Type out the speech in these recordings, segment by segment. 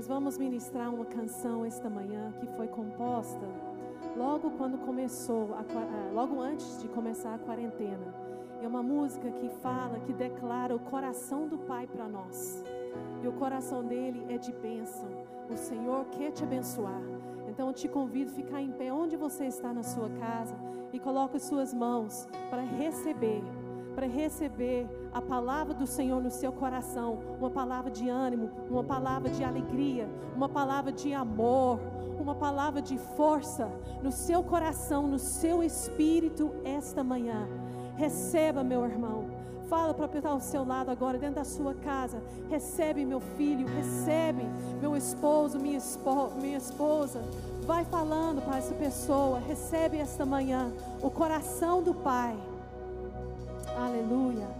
Nós vamos ministrar uma canção esta manhã que foi composta logo quando começou, a, ah, logo antes de começar a quarentena. É uma música que fala, que declara o coração do Pai para nós. E o coração dele é de bênção. O Senhor quer te abençoar. Então eu te convido a ficar em pé onde você está na sua casa e coloque as suas mãos para receber, para receber a palavra do Senhor no seu coração, uma palavra de ânimo, uma palavra de alegria, uma palavra de amor, uma palavra de força no seu coração, no seu espírito esta manhã. Receba, meu irmão. Fala para estar ao seu lado agora, dentro da sua casa. Recebe, meu filho. Recebe, meu esposo, minha, espo minha esposa. Vai falando para essa pessoa. Recebe esta manhã o coração do Pai. Aleluia.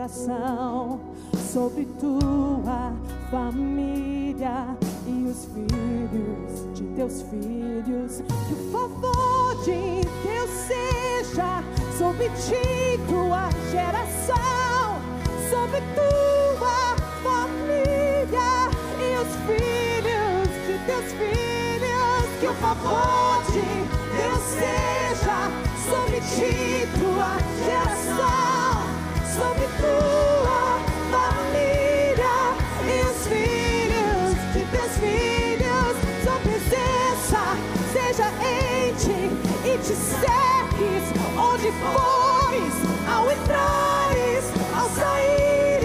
geração, sobre tua família e os filhos de teus filhos. Que o favor de Deus seja sobre ti, tua geração, sobre tua família e os filhos de teus filhos. Que o favor de Deus seja sobre ti, tua geração sobre tua família e os filhos de teus filhos. Sua presença seja em ti e te segues onde fores, ao entrares, ao sair.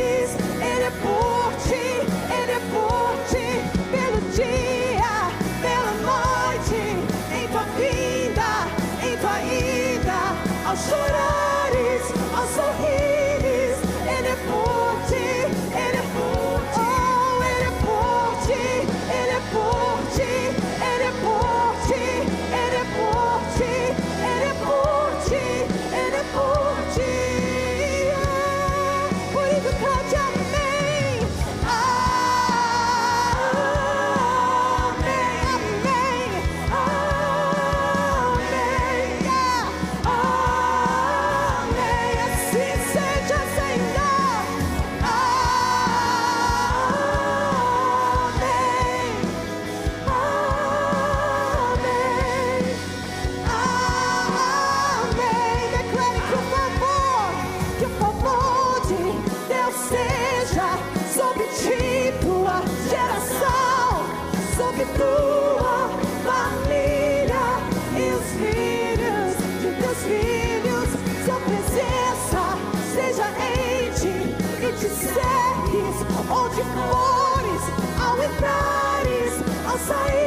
sair.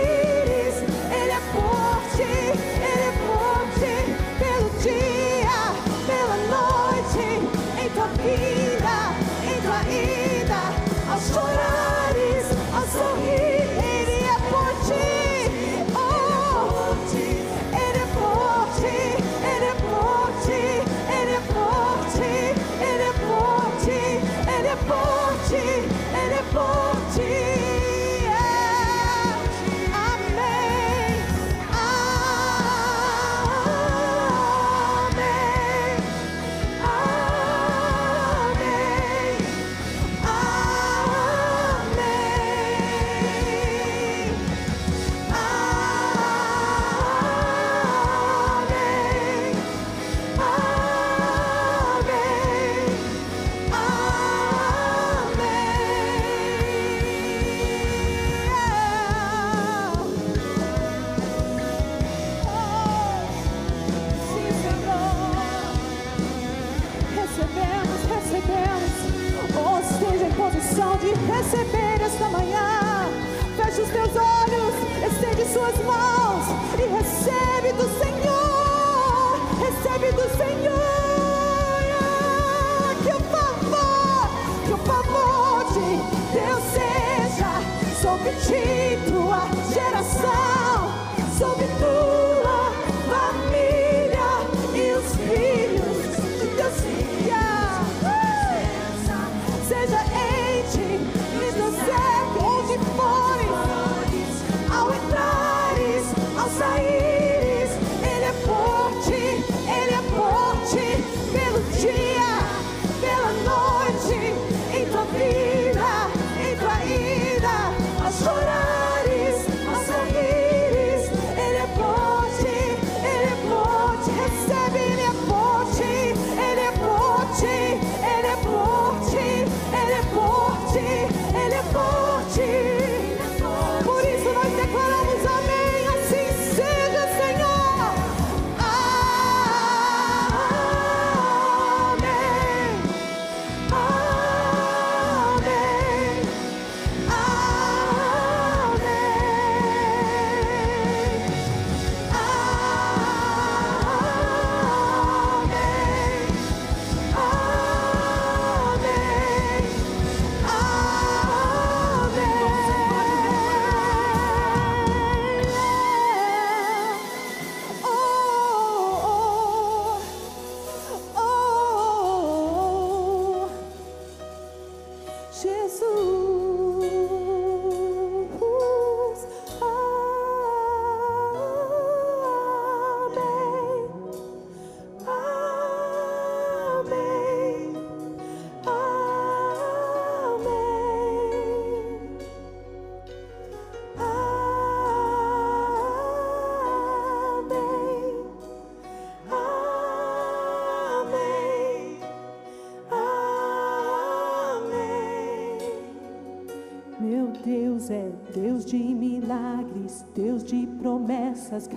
receber esta manhã. Feche os teus olhos, estende suas mãos.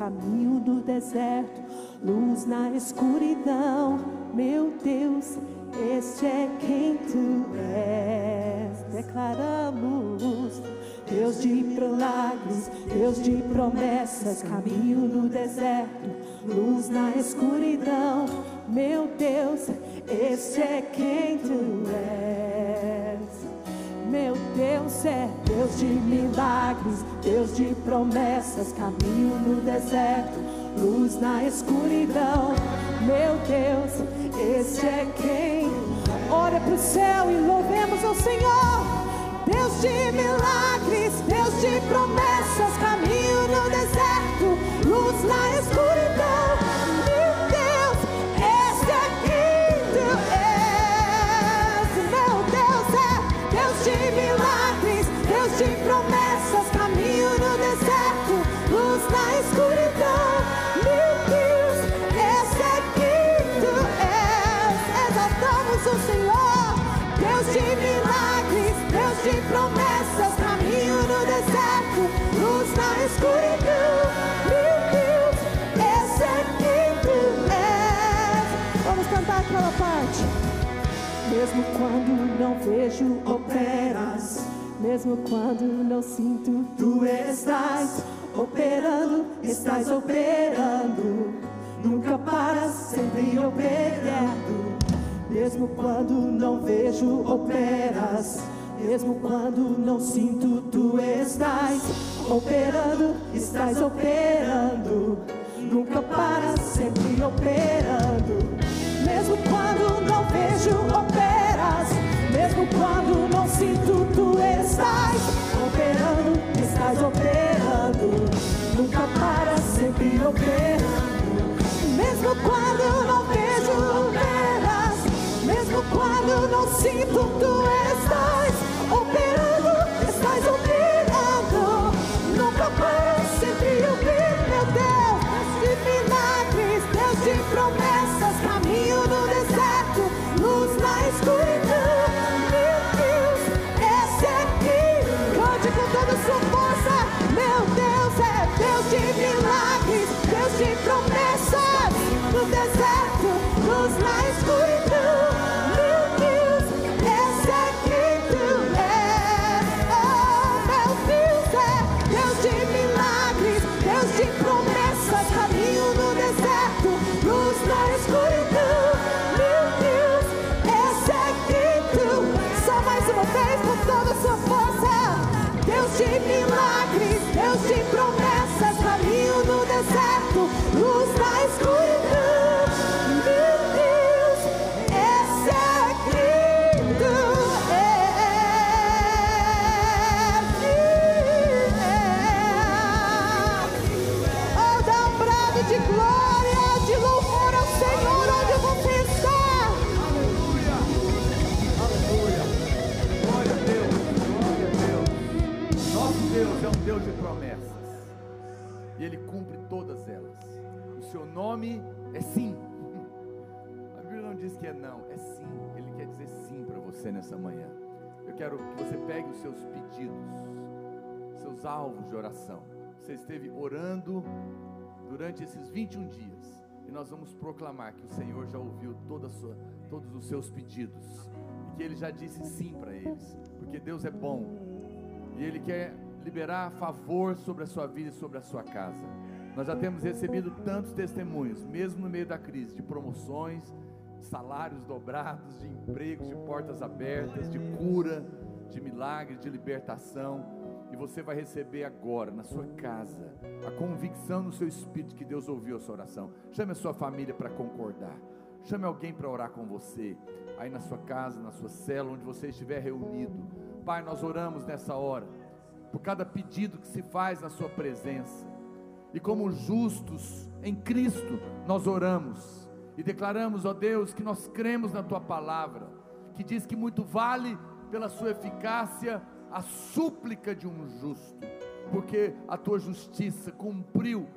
Caminho do deserto, luz na escuridão. Meu Deus, este é quem tu és. Declaramos. Deus de milagres, Deus de promessas, caminho no deserto, luz na escuridão. Meu Deus, este é quem tu és. Meu Deus é Deus de milagres, Deus de promessas, caminho no deserto, luz na escuridão. Meu Deus, este é quem. Olha para o céu e louvemos ao Senhor. Deus de milagres, Deus de promessas, caminho no deserto, luz na escuridão. Mesmo quando não vejo, operas. Mesmo quando não sinto, tu estás operando, estás operando. Nunca paras, sempre operando. Mesmo quando não vejo, operas. Mesmo quando não sinto, tu estás operando, estás operando. Nunca para, sempre operando. Mesmo quando não vejo, operas. Mesmo quando não sinto, tu estás operando, estás operando. Nunca para, sempre operando. Mesmo quando não vejo, operas. Mesmo quando não sinto, tu quero que você pegue os seus pedidos, seus alvos de oração. Você esteve orando durante esses 21 dias. E nós vamos proclamar que o Senhor já ouviu toda sua, todos os seus pedidos. E que Ele já disse sim para eles. Porque Deus é bom. E Ele quer liberar favor sobre a sua vida e sobre a sua casa. Nós já temos recebido tantos testemunhos, mesmo no meio da crise, de promoções, salários dobrados, de empregos, de portas abertas, de cura, de milagres, de libertação. E você vai receber agora, na sua casa, a convicção no seu espírito que Deus ouviu a sua oração. Chame a sua família para concordar. Chame alguém para orar com você, aí na sua casa, na sua cela, onde você estiver reunido. Pai, nós oramos nessa hora, por cada pedido que se faz na Sua presença e como justos em Cristo, nós oramos e declaramos, ó Deus, que nós cremos na tua palavra, que diz que muito vale pela sua eficácia a súplica de um justo, porque a tua justiça cumpriu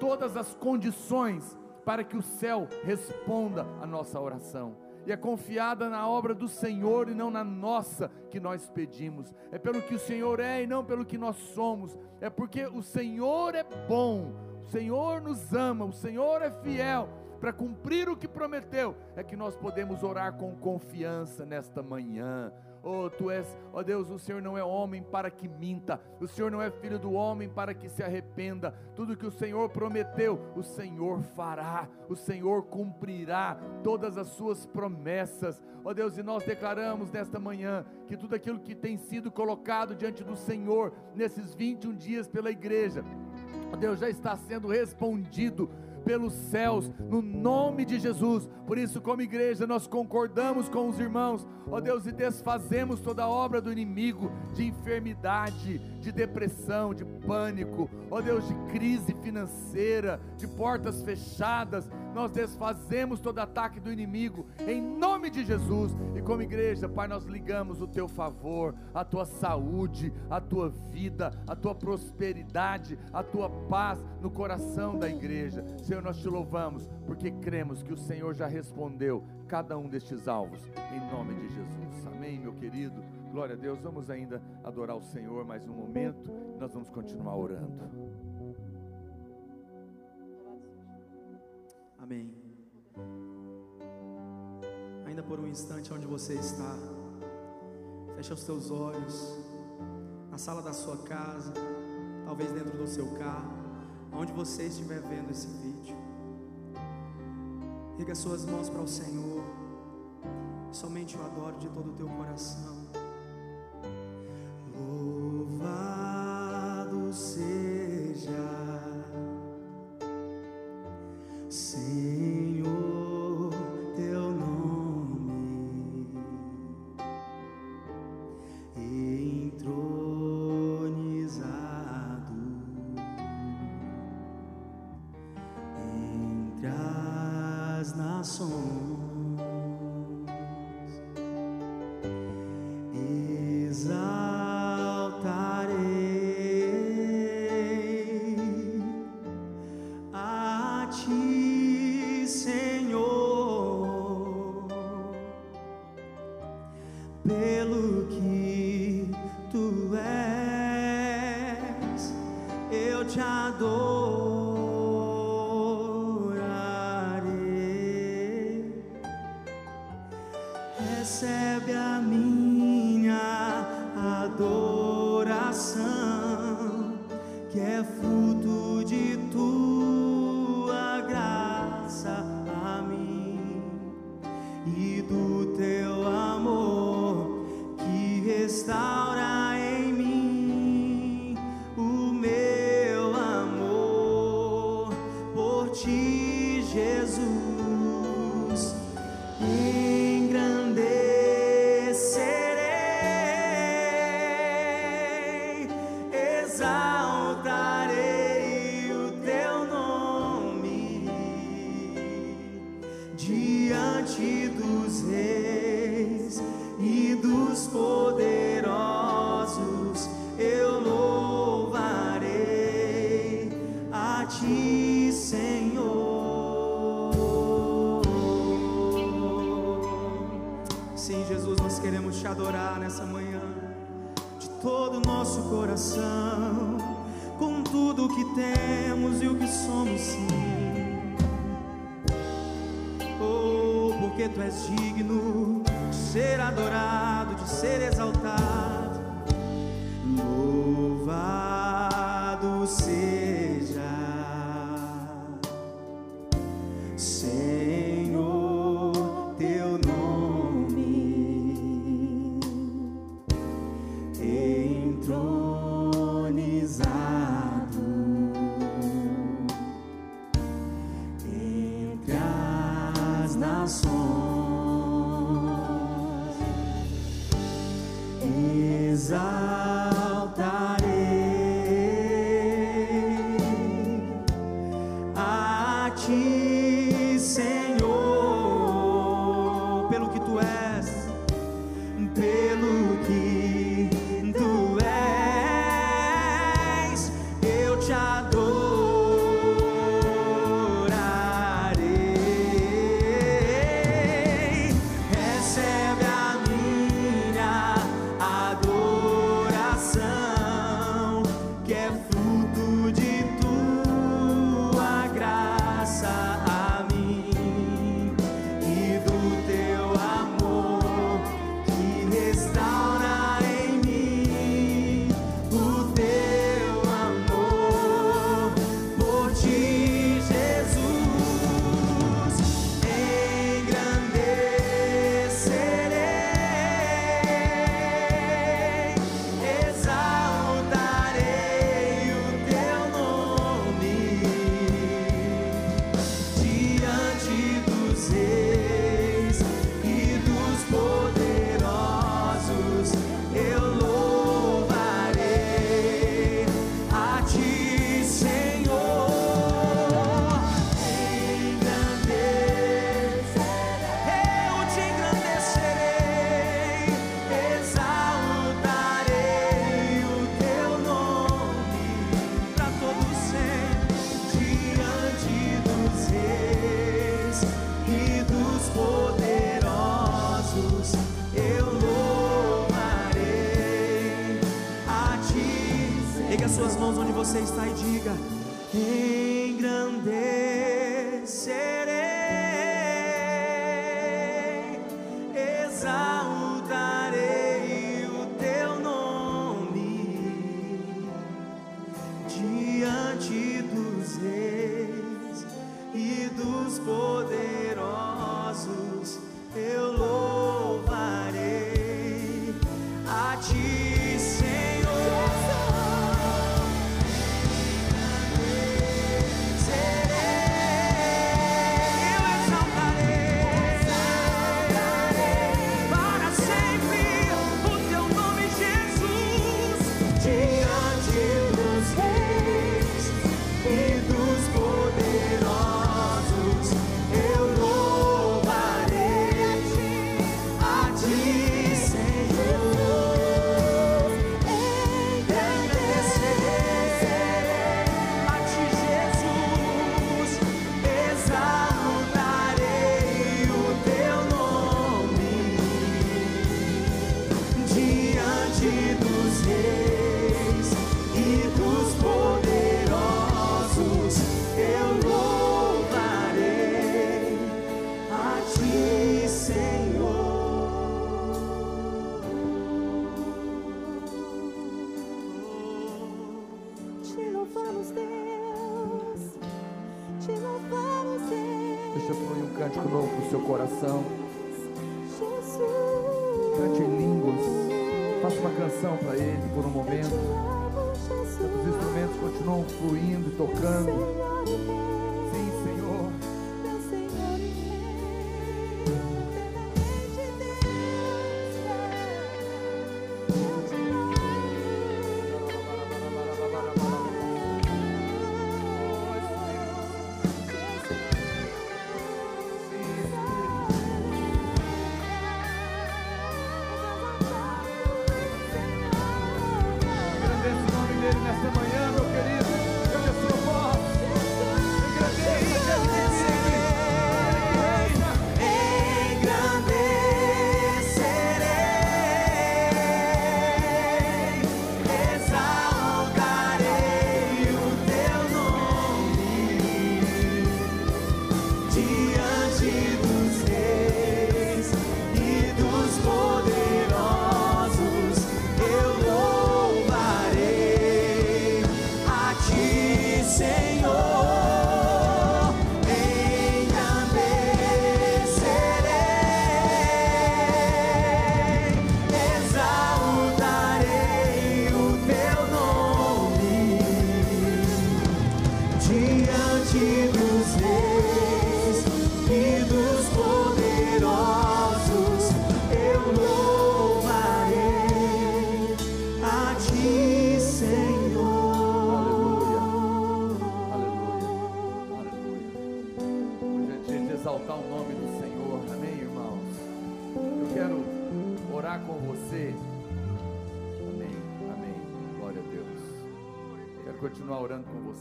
todas as condições para que o céu responda a nossa oração. e é confiada na obra do Senhor e não na nossa que nós pedimos. É pelo que o Senhor é e não pelo que nós somos. É porque o Senhor é bom, o Senhor nos ama, o Senhor é fiel para cumprir o que prometeu. É que nós podemos orar com confiança nesta manhã. Oh, tu és, ó oh Deus, o Senhor não é homem para que minta, o Senhor não é filho do homem para que se arrependa. Tudo que o Senhor prometeu, o Senhor fará, o Senhor cumprirá todas as suas promessas. Ó oh Deus, e nós declaramos nesta manhã que tudo aquilo que tem sido colocado diante do Senhor nesses 21 dias pela igreja, ó Deus, já está sendo respondido pelos céus, no nome de Jesus. Por isso, como igreja, nós concordamos com os irmãos, ó Deus, e desfazemos toda obra do inimigo de enfermidade, de depressão, de pânico, ó Deus, de crise financeira, de portas fechadas. Nós desfazemos todo ataque do inimigo em nome de Jesus. E como igreja, Pai, nós ligamos o teu favor, a tua saúde, a tua vida, a tua prosperidade, a tua paz no coração da igreja. Senhor, nós te louvamos porque cremos que o Senhor já respondeu cada um destes alvos em nome de Jesus. Amém, meu querido. Glória a Deus. Vamos ainda adorar o Senhor mais um momento. Nós vamos continuar orando. Amém. Ainda por um instante onde você está, fecha os seus olhos, na sala da sua casa, talvez dentro do seu carro, onde você estiver vendo esse vídeo. Liga suas mãos para o Senhor, somente o adoro de todo o teu coração.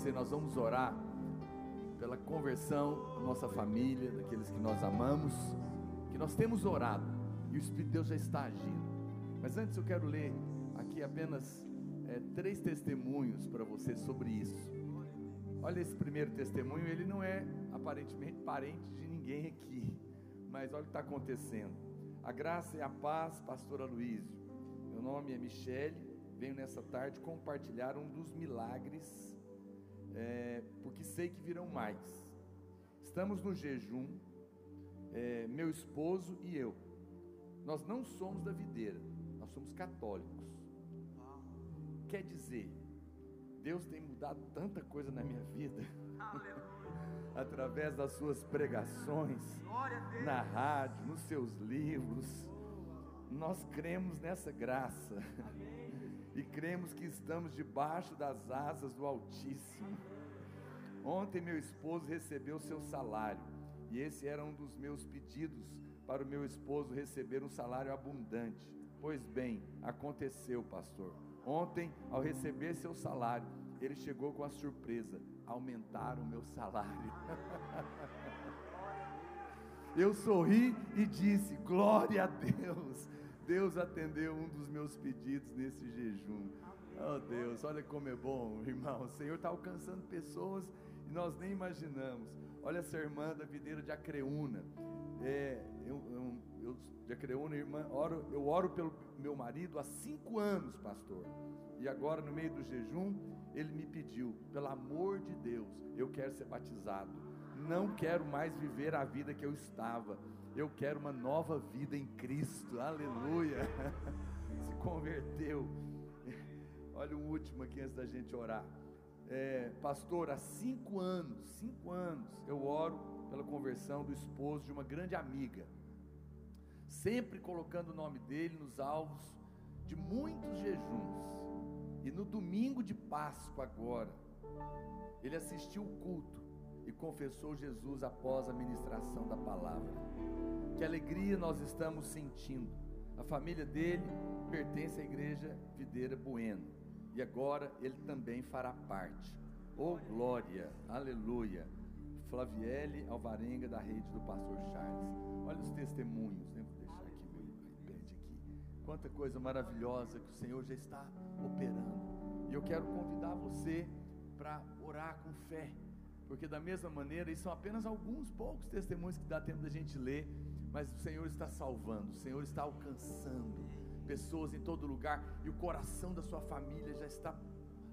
Você. Nós vamos orar pela conversão da nossa família, daqueles que nós amamos, que nós temos orado e o Espírito de Deus já está agindo. Mas antes eu quero ler aqui apenas eh, três testemunhos para você sobre isso. Olha esse primeiro testemunho, ele não é aparentemente parente de ninguém aqui, mas olha o que está acontecendo. A graça e a paz, pastora Luísio. Meu nome é Michele, venho nessa tarde compartilhar um dos milagres, é, porque sei que virão mais. Estamos no jejum, é, meu esposo e eu. Nós não somos da videira, nós somos católicos. Quer dizer, Deus tem mudado tanta coisa na minha vida. Através das suas pregações, na rádio, nos seus livros. Nós cremos nessa graça. E cremos que estamos debaixo das asas do Altíssimo. Ontem meu esposo recebeu seu salário. E esse era um dos meus pedidos para o meu esposo receber um salário abundante. Pois bem, aconteceu, pastor. Ontem, ao receber seu salário, ele chegou com a surpresa: aumentaram o meu salário. Eu sorri e disse: Glória a Deus. Deus atendeu um dos meus pedidos nesse jejum. Oh Deus, olha como é bom, irmão. O Senhor está alcançando pessoas e nós nem imaginamos. Olha essa irmã da videira de Acreúna. É, eu, eu, eu, de Acreúna, irmã, oro, eu oro pelo meu marido há cinco anos, pastor. E agora, no meio do jejum, ele me pediu, pelo amor de Deus, eu quero ser batizado. Não quero mais viver a vida que eu estava. Eu quero uma nova vida em Cristo. Aleluia. Se converteu. Olha o último aqui antes da gente orar. É, pastor, há cinco anos, cinco anos, eu oro pela conversão do esposo de uma grande amiga, sempre colocando o nome dele nos alvos de muitos jejuns. E no domingo de Páscoa agora, ele assistiu o culto e confessou Jesus após a ministração da palavra. Que alegria nós estamos sentindo. A família dele pertence à igreja Videira Bueno. E agora ele também fará parte. Oh glória, aleluia. Flaviele Alvarenga da rede do pastor Charles. Olha os testemunhos, né? Vou deixar aqui meu iPad aqui. Quanta coisa maravilhosa que o Senhor já está operando. E eu quero convidar você para orar com fé. Porque da mesma maneira, isso são apenas alguns poucos testemunhos que dá tempo da gente ler, mas o Senhor está salvando, o Senhor está alcançando pessoas em todo lugar e o coração da sua família já está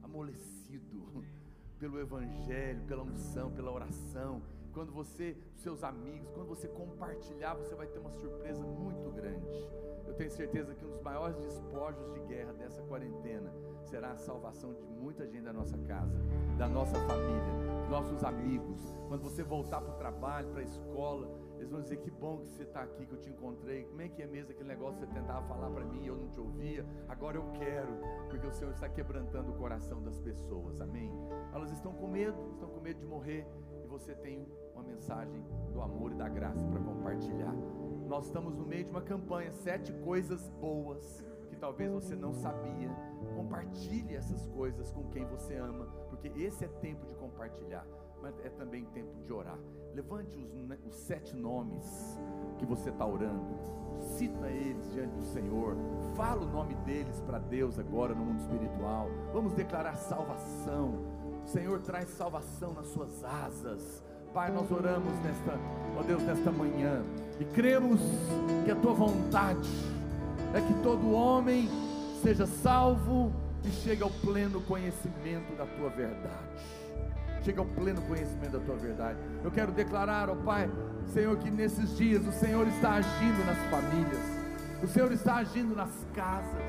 amolecido pelo evangelho, pela unção, pela oração. Quando você, seus amigos, quando você compartilhar, você vai ter uma surpresa muito grande. Eu tenho certeza que um dos maiores despojos de guerra dessa quarentena será a salvação de muita gente da nossa casa, da nossa família, dos nossos amigos. Quando você voltar para o trabalho, para a escola, eles vão dizer que bom que você está aqui, que eu te encontrei. Como é que é mesmo aquele negócio que você tentava falar para mim e eu não te ouvia? Agora eu quero, porque o Senhor está quebrantando o coração das pessoas. Amém? Elas estão com medo, estão com medo de morrer e você tem uma mensagem do amor e da graça para compartilhar. Nós estamos no meio de uma campanha, sete coisas boas que talvez você não sabia. Compartilhe essas coisas com quem você ama, porque esse é tempo de compartilhar, mas é também tempo de orar. Levante os, os sete nomes que você está orando, cita eles diante do Senhor, fala o nome deles para Deus agora no mundo espiritual. Vamos declarar salvação. O Senhor traz salvação nas suas asas. Pai, nós oramos nesta, ó Deus, nesta manhã e cremos que a tua vontade é que todo homem seja salvo e chegue ao pleno conhecimento da tua verdade. Chega ao pleno conhecimento da tua verdade. Eu quero declarar, ó Pai, Senhor, que nesses dias o Senhor está agindo nas famílias, o Senhor está agindo nas casas,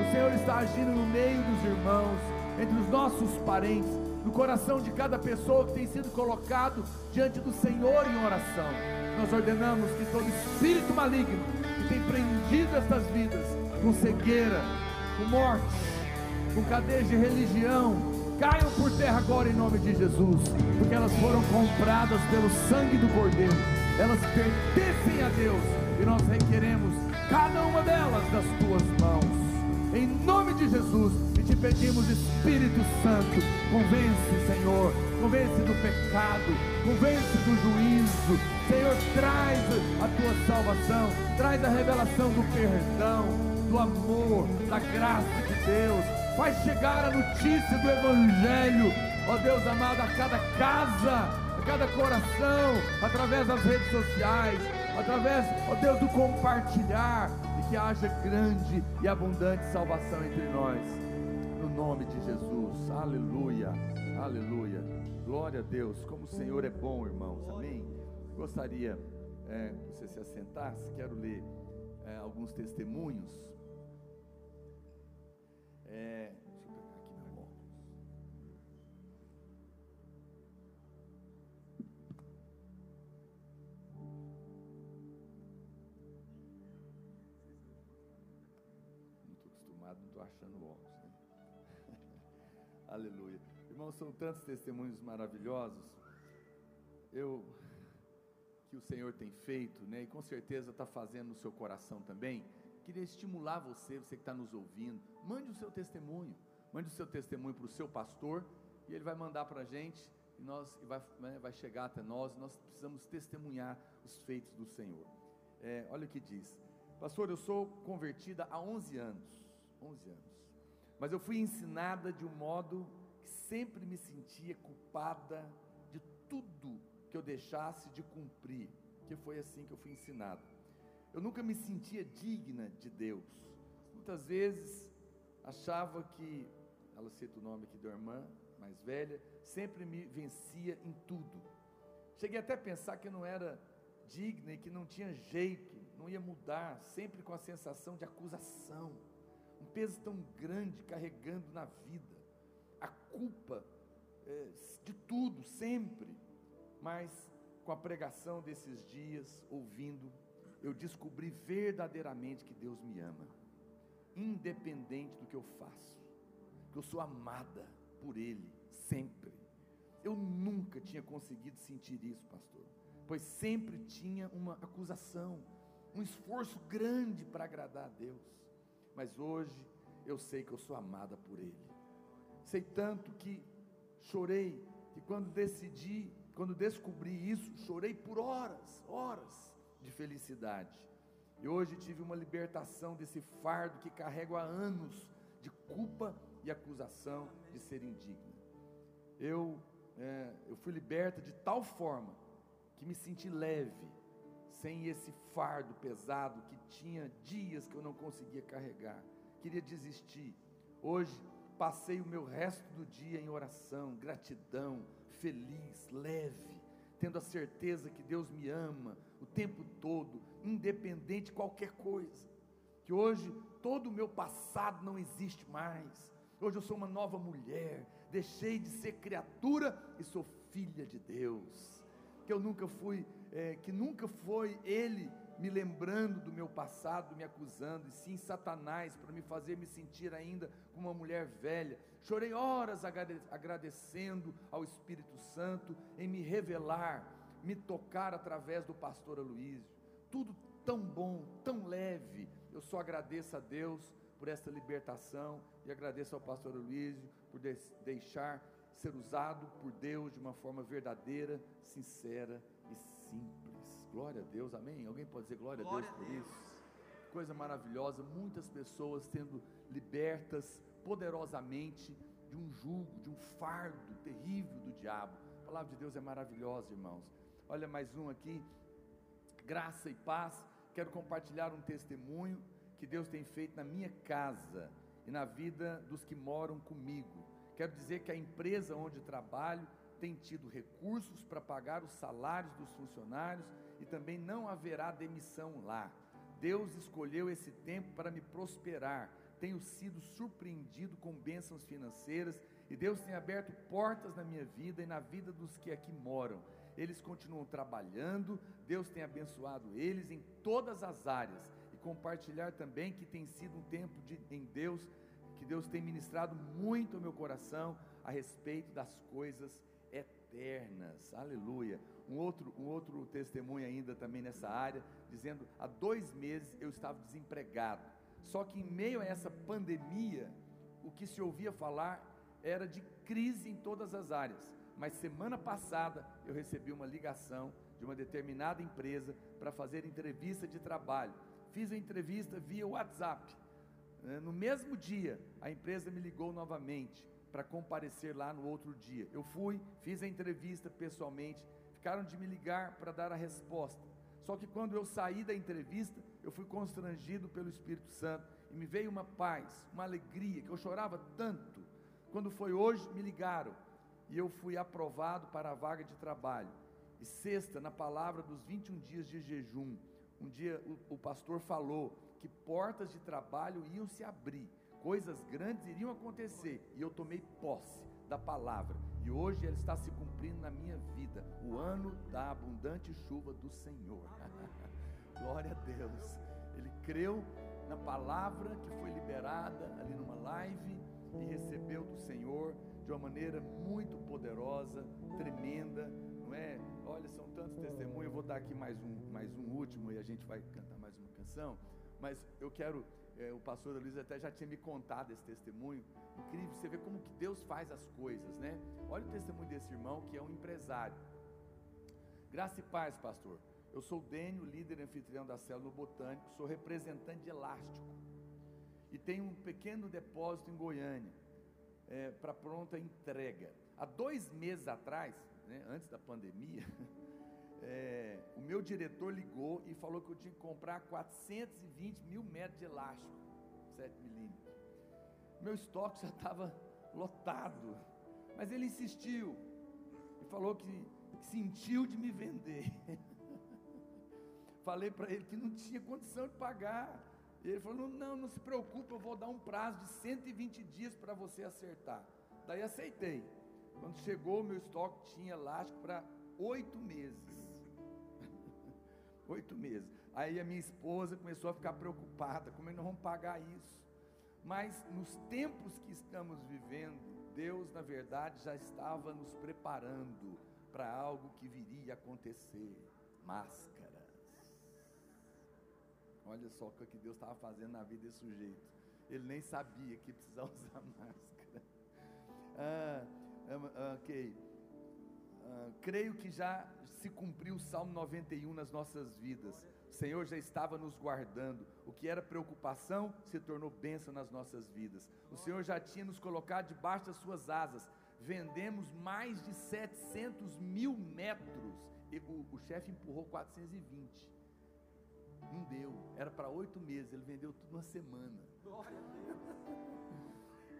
o Senhor está agindo no meio dos irmãos, entre os nossos parentes, no coração de cada pessoa que tem sido colocado diante do Senhor em oração. Nós ordenamos que todo espírito maligno que tem prendido estas vidas com cegueira, com morte, com cadeias de religião, caiam por terra agora em nome de Jesus, porque elas foram compradas pelo sangue do Cordeiro, elas pertencem a Deus e nós requeremos cada uma delas das tuas mãos, em nome de Jesus, e te pedimos, Espírito Santo, convence, Senhor, convence do pecado, convence do juízo, Senhor, traz a tua salvação, traz a revelação do perdão, do amor, da graça de Deus. Faz chegar a notícia do Evangelho, ó Deus amado, a cada casa, a cada coração, através das redes sociais, através, ó Deus, do compartilhar, e que haja grande e abundante salvação entre nós. No nome de Jesus, aleluia, aleluia. Glória a Deus, como o Senhor é bom, irmãos, amém. Gostaria é, que você se assentasse, quero ler é, alguns testemunhos. Irmãos, são tantos testemunhos maravilhosos. Eu que o Senhor tem feito, né? E com certeza está fazendo no seu coração também. Queria estimular você, você que está nos ouvindo, mande o seu testemunho, mande o seu testemunho para o seu pastor e ele vai mandar para a gente e nós e vai, né, vai chegar até nós. Nós precisamos testemunhar os feitos do Senhor. É, olha o que diz, pastor, eu sou convertida há 11 anos, 11 anos, mas eu fui ensinada de um modo sempre me sentia culpada de tudo que eu deixasse de cumprir, que foi assim que eu fui ensinado. Eu nunca me sentia digna de Deus. Muitas vezes achava que, ela cita o nome aqui da irmã mais velha, sempre me vencia em tudo. Cheguei até a pensar que eu não era digna e que não tinha jeito, não ia mudar, sempre com a sensação de acusação, um peso tão grande carregando na vida, culpa é, de tudo, sempre. Mas com a pregação desses dias, ouvindo, eu descobri verdadeiramente que Deus me ama, independente do que eu faço, que eu sou amada por Ele, sempre. Eu nunca tinha conseguido sentir isso, pastor pois sempre tinha uma acusação, um esforço grande para agradar a Deus. Mas hoje eu sei que eu sou amada por Ele. Sei tanto que chorei, que quando decidi, quando descobri isso, chorei por horas, horas de felicidade. E hoje tive uma libertação desse fardo que carrego há anos de culpa e acusação de ser indigna. Eu, é, eu fui liberta de tal forma que me senti leve, sem esse fardo pesado que tinha dias que eu não conseguia carregar. Queria desistir. Hoje passei o meu resto do dia em oração, gratidão, feliz, leve, tendo a certeza que Deus me ama o tempo todo, independente de qualquer coisa. Que hoje todo o meu passado não existe mais. Hoje eu sou uma nova mulher, deixei de ser criatura e sou filha de Deus que eu nunca fui, é, que nunca foi Ele me lembrando do meu passado, me acusando, e sim Satanás, para me fazer me sentir ainda como uma mulher velha. Chorei horas agradecendo ao Espírito Santo em me revelar, me tocar através do pastor Aloísio. Tudo tão bom, tão leve. Eu só agradeço a Deus por esta libertação e agradeço ao pastor Aloísio por deixar ser usado por Deus de uma forma verdadeira, sincera e simples. Glória a Deus, amém? Alguém pode dizer glória, glória a Deus por Deus. isso? Coisa maravilhosa, muitas pessoas sendo libertas poderosamente de um jugo, de um fardo terrível do diabo. A palavra de Deus é maravilhosa, irmãos. Olha mais um aqui. Graça e paz. Quero compartilhar um testemunho que Deus tem feito na minha casa e na vida dos que moram comigo. Quero dizer que a empresa onde trabalho tem tido recursos para pagar os salários dos funcionários e também não haverá demissão lá. Deus escolheu esse tempo para me prosperar. Tenho sido surpreendido com bênçãos financeiras e Deus tem aberto portas na minha vida e na vida dos que aqui moram. Eles continuam trabalhando, Deus tem abençoado eles em todas as áreas e compartilhar também que tem sido um tempo de, em Deus que Deus tem ministrado muito ao meu coração a respeito das coisas eternas. Aleluia. Um outro, um outro testemunho ainda também nessa área, dizendo: há dois meses eu estava desempregado. Só que em meio a essa pandemia, o que se ouvia falar era de crise em todas as áreas. Mas semana passada eu recebi uma ligação de uma determinada empresa para fazer entrevista de trabalho. Fiz a entrevista via WhatsApp. Né, no mesmo dia, a empresa me ligou novamente para comparecer lá no outro dia. Eu fui, fiz a entrevista pessoalmente, ficaram de me ligar para dar a resposta. Só que quando eu saí da entrevista, eu fui constrangido pelo Espírito Santo e me veio uma paz, uma alegria, que eu chorava tanto. Quando foi hoje, me ligaram e eu fui aprovado para a vaga de trabalho. E sexta, na palavra dos 21 dias de jejum, um dia o, o pastor falou que portas de trabalho iam se abrir, coisas grandes iriam acontecer, e eu tomei posse da palavra, e hoje ela está se cumprindo na minha vida, o ano da abundante chuva do Senhor. Glória a Deus. Ele creu na palavra que foi liberada ali numa live e recebeu do Senhor de uma maneira muito poderosa, tremenda, não é? Olha, são tantos testemunhos. Eu vou dar aqui mais um, mais um último e a gente vai cantar mais uma canção mas eu quero, é, o pastor Luiz até já tinha me contado esse testemunho, incrível, você vê como que Deus faz as coisas, né? Olha o testemunho desse irmão que é um empresário. Graça e paz, pastor. Eu sou o Dênio, líder anfitrião da célula Botânico, sou representante de elástico. e tem um pequeno depósito em Goiânia é, para pronta entrega. Há dois meses atrás, né, antes da pandemia, é, o meu diretor ligou e falou que eu tinha que comprar 420 mil metros de elástico, 7 milímetros. Meu estoque já estava lotado, mas ele insistiu e falou que sentiu de me vender. Falei para ele que não tinha condição de pagar. Ele falou: não, não se preocupe, eu vou dar um prazo de 120 dias para você acertar. Daí aceitei. Quando chegou, meu estoque tinha elástico para oito meses. Oito meses. Aí a minha esposa começou a ficar preocupada: como é que nós vamos pagar isso? Mas nos tempos que estamos vivendo, Deus, na verdade, já estava nos preparando para algo que viria a acontecer máscaras. Olha só o que Deus estava fazendo na vida desse sujeito. Ele nem sabia que precisava usar máscara. Ah, ah, ok. Ah, creio que já se cumpriu o Salmo 91 nas nossas vidas. O Senhor já estava nos guardando. O que era preocupação se tornou bênção nas nossas vidas. O Senhor já tinha nos colocado debaixo das suas asas. Vendemos mais de 700 mil metros. E o, o chefe empurrou 420. Não deu. Era para oito meses. Ele vendeu tudo uma semana.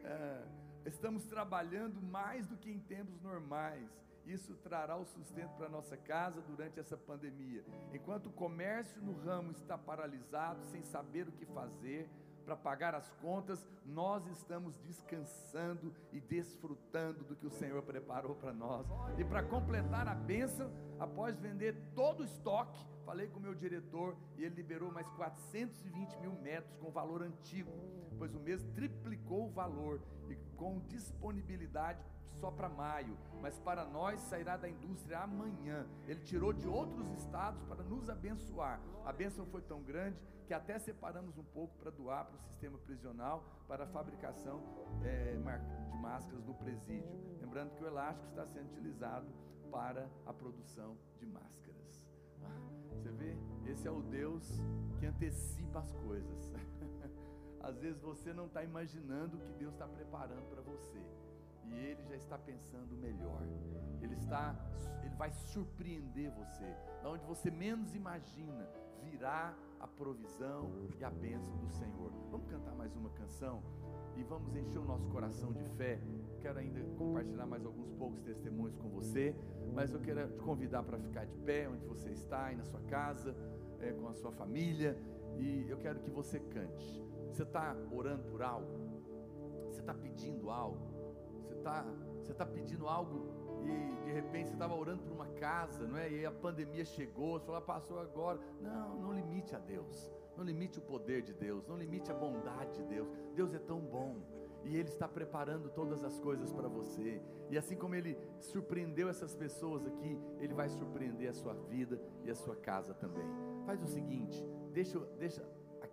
é, estamos trabalhando mais do que em tempos normais. Isso trará o sustento para nossa casa durante essa pandemia. Enquanto o comércio no ramo está paralisado, sem saber o que fazer, para pagar as contas, nós estamos descansando e desfrutando do que o Senhor preparou para nós. E para completar a bênção, após vender todo o estoque, falei com o meu diretor e ele liberou mais 420 mil metros com valor antigo, pois o mês triplicou o valor e com disponibilidade só para maio, mas para nós sairá da indústria amanhã. Ele tirou de outros estados para nos abençoar. A bênção foi tão grande que até separamos um pouco para doar para o sistema prisional para a fabricação é, de máscaras no presídio. Lembrando que o elástico está sendo utilizado para a produção de máscaras. Ah, você vê, esse é o Deus que antecipa as coisas. Às vezes você não está imaginando o que Deus está preparando para você e ele já está pensando melhor. Ele está, ele vai surpreender você. Da onde você menos imagina, virá a provisão e a bênção do Senhor. Vamos cantar mais uma canção e vamos encher o nosso coração de fé. Quero ainda compartilhar mais alguns poucos testemunhos com você, mas eu quero te convidar para ficar de pé onde você está, aí na sua casa, é, com a sua família, e eu quero que você cante. Você está orando por algo? Você está pedindo algo? Está você tá pedindo algo e de repente você estava orando por uma casa, não é? E a pandemia chegou, você falou, ah, passou agora. Não, não limite a Deus, não limite o poder de Deus, não limite a bondade de Deus. Deus é tão bom e Ele está preparando todas as coisas para você. E assim como Ele surpreendeu essas pessoas aqui, Ele vai surpreender a sua vida e a sua casa também. Faz o seguinte, deixa, deixa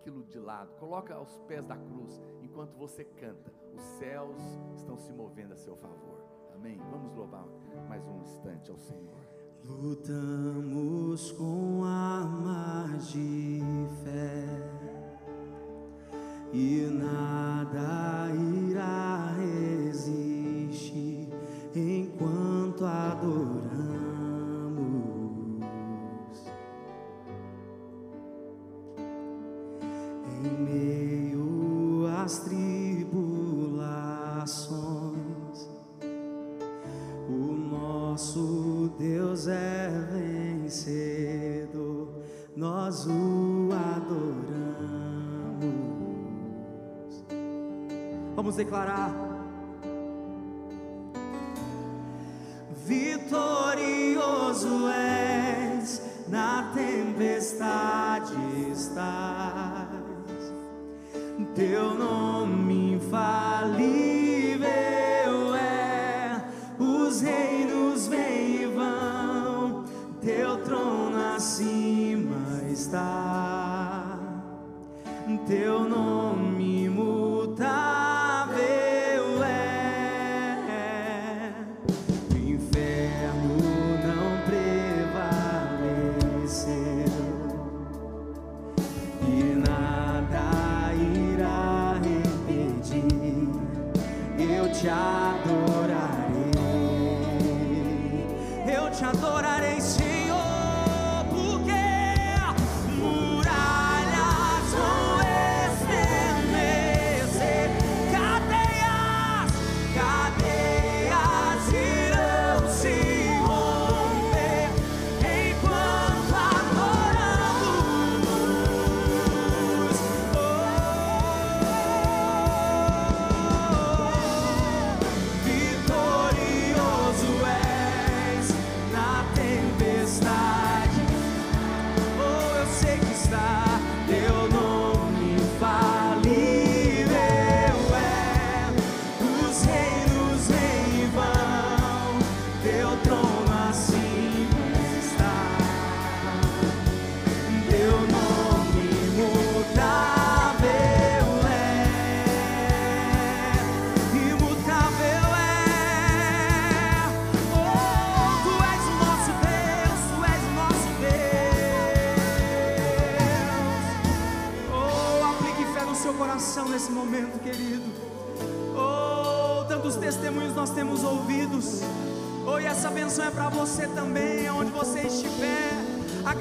aquilo de lado, coloca aos pés da cruz enquanto você canta os céus estão se movendo a seu favor. Amém. Vamos louvar mais um instante ao Senhor. Lutamos com armas de fé e nada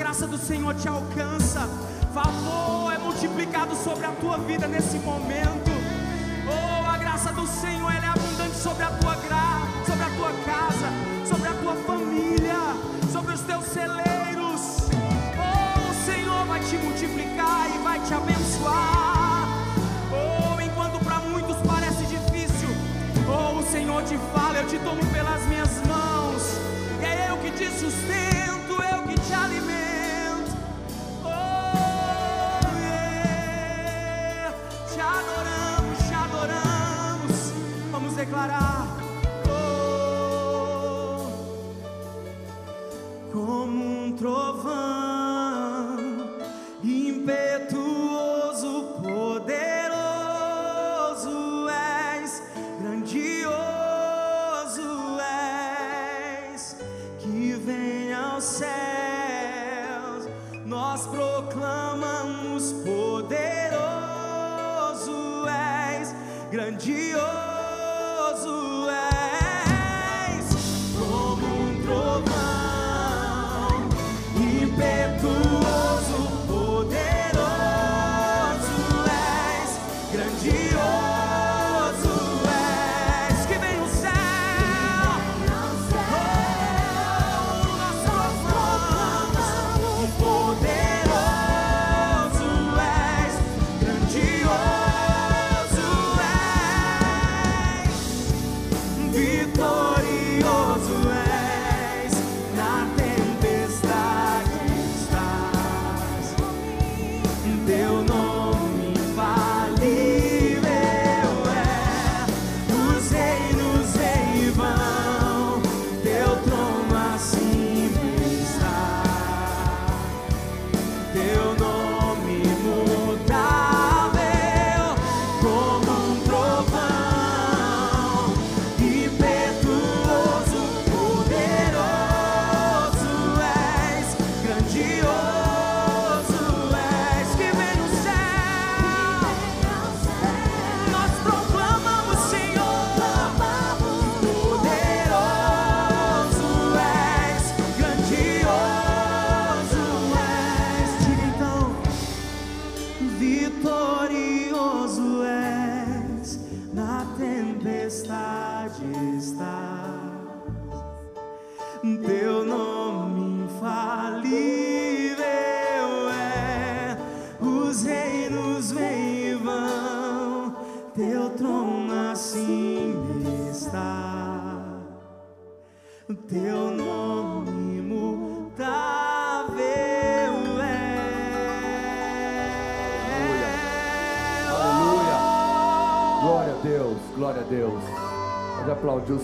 graça do Senhor te alcança. Favor é multiplicado sobre a tua vida nesse momento. Oh, a graça do Senhor é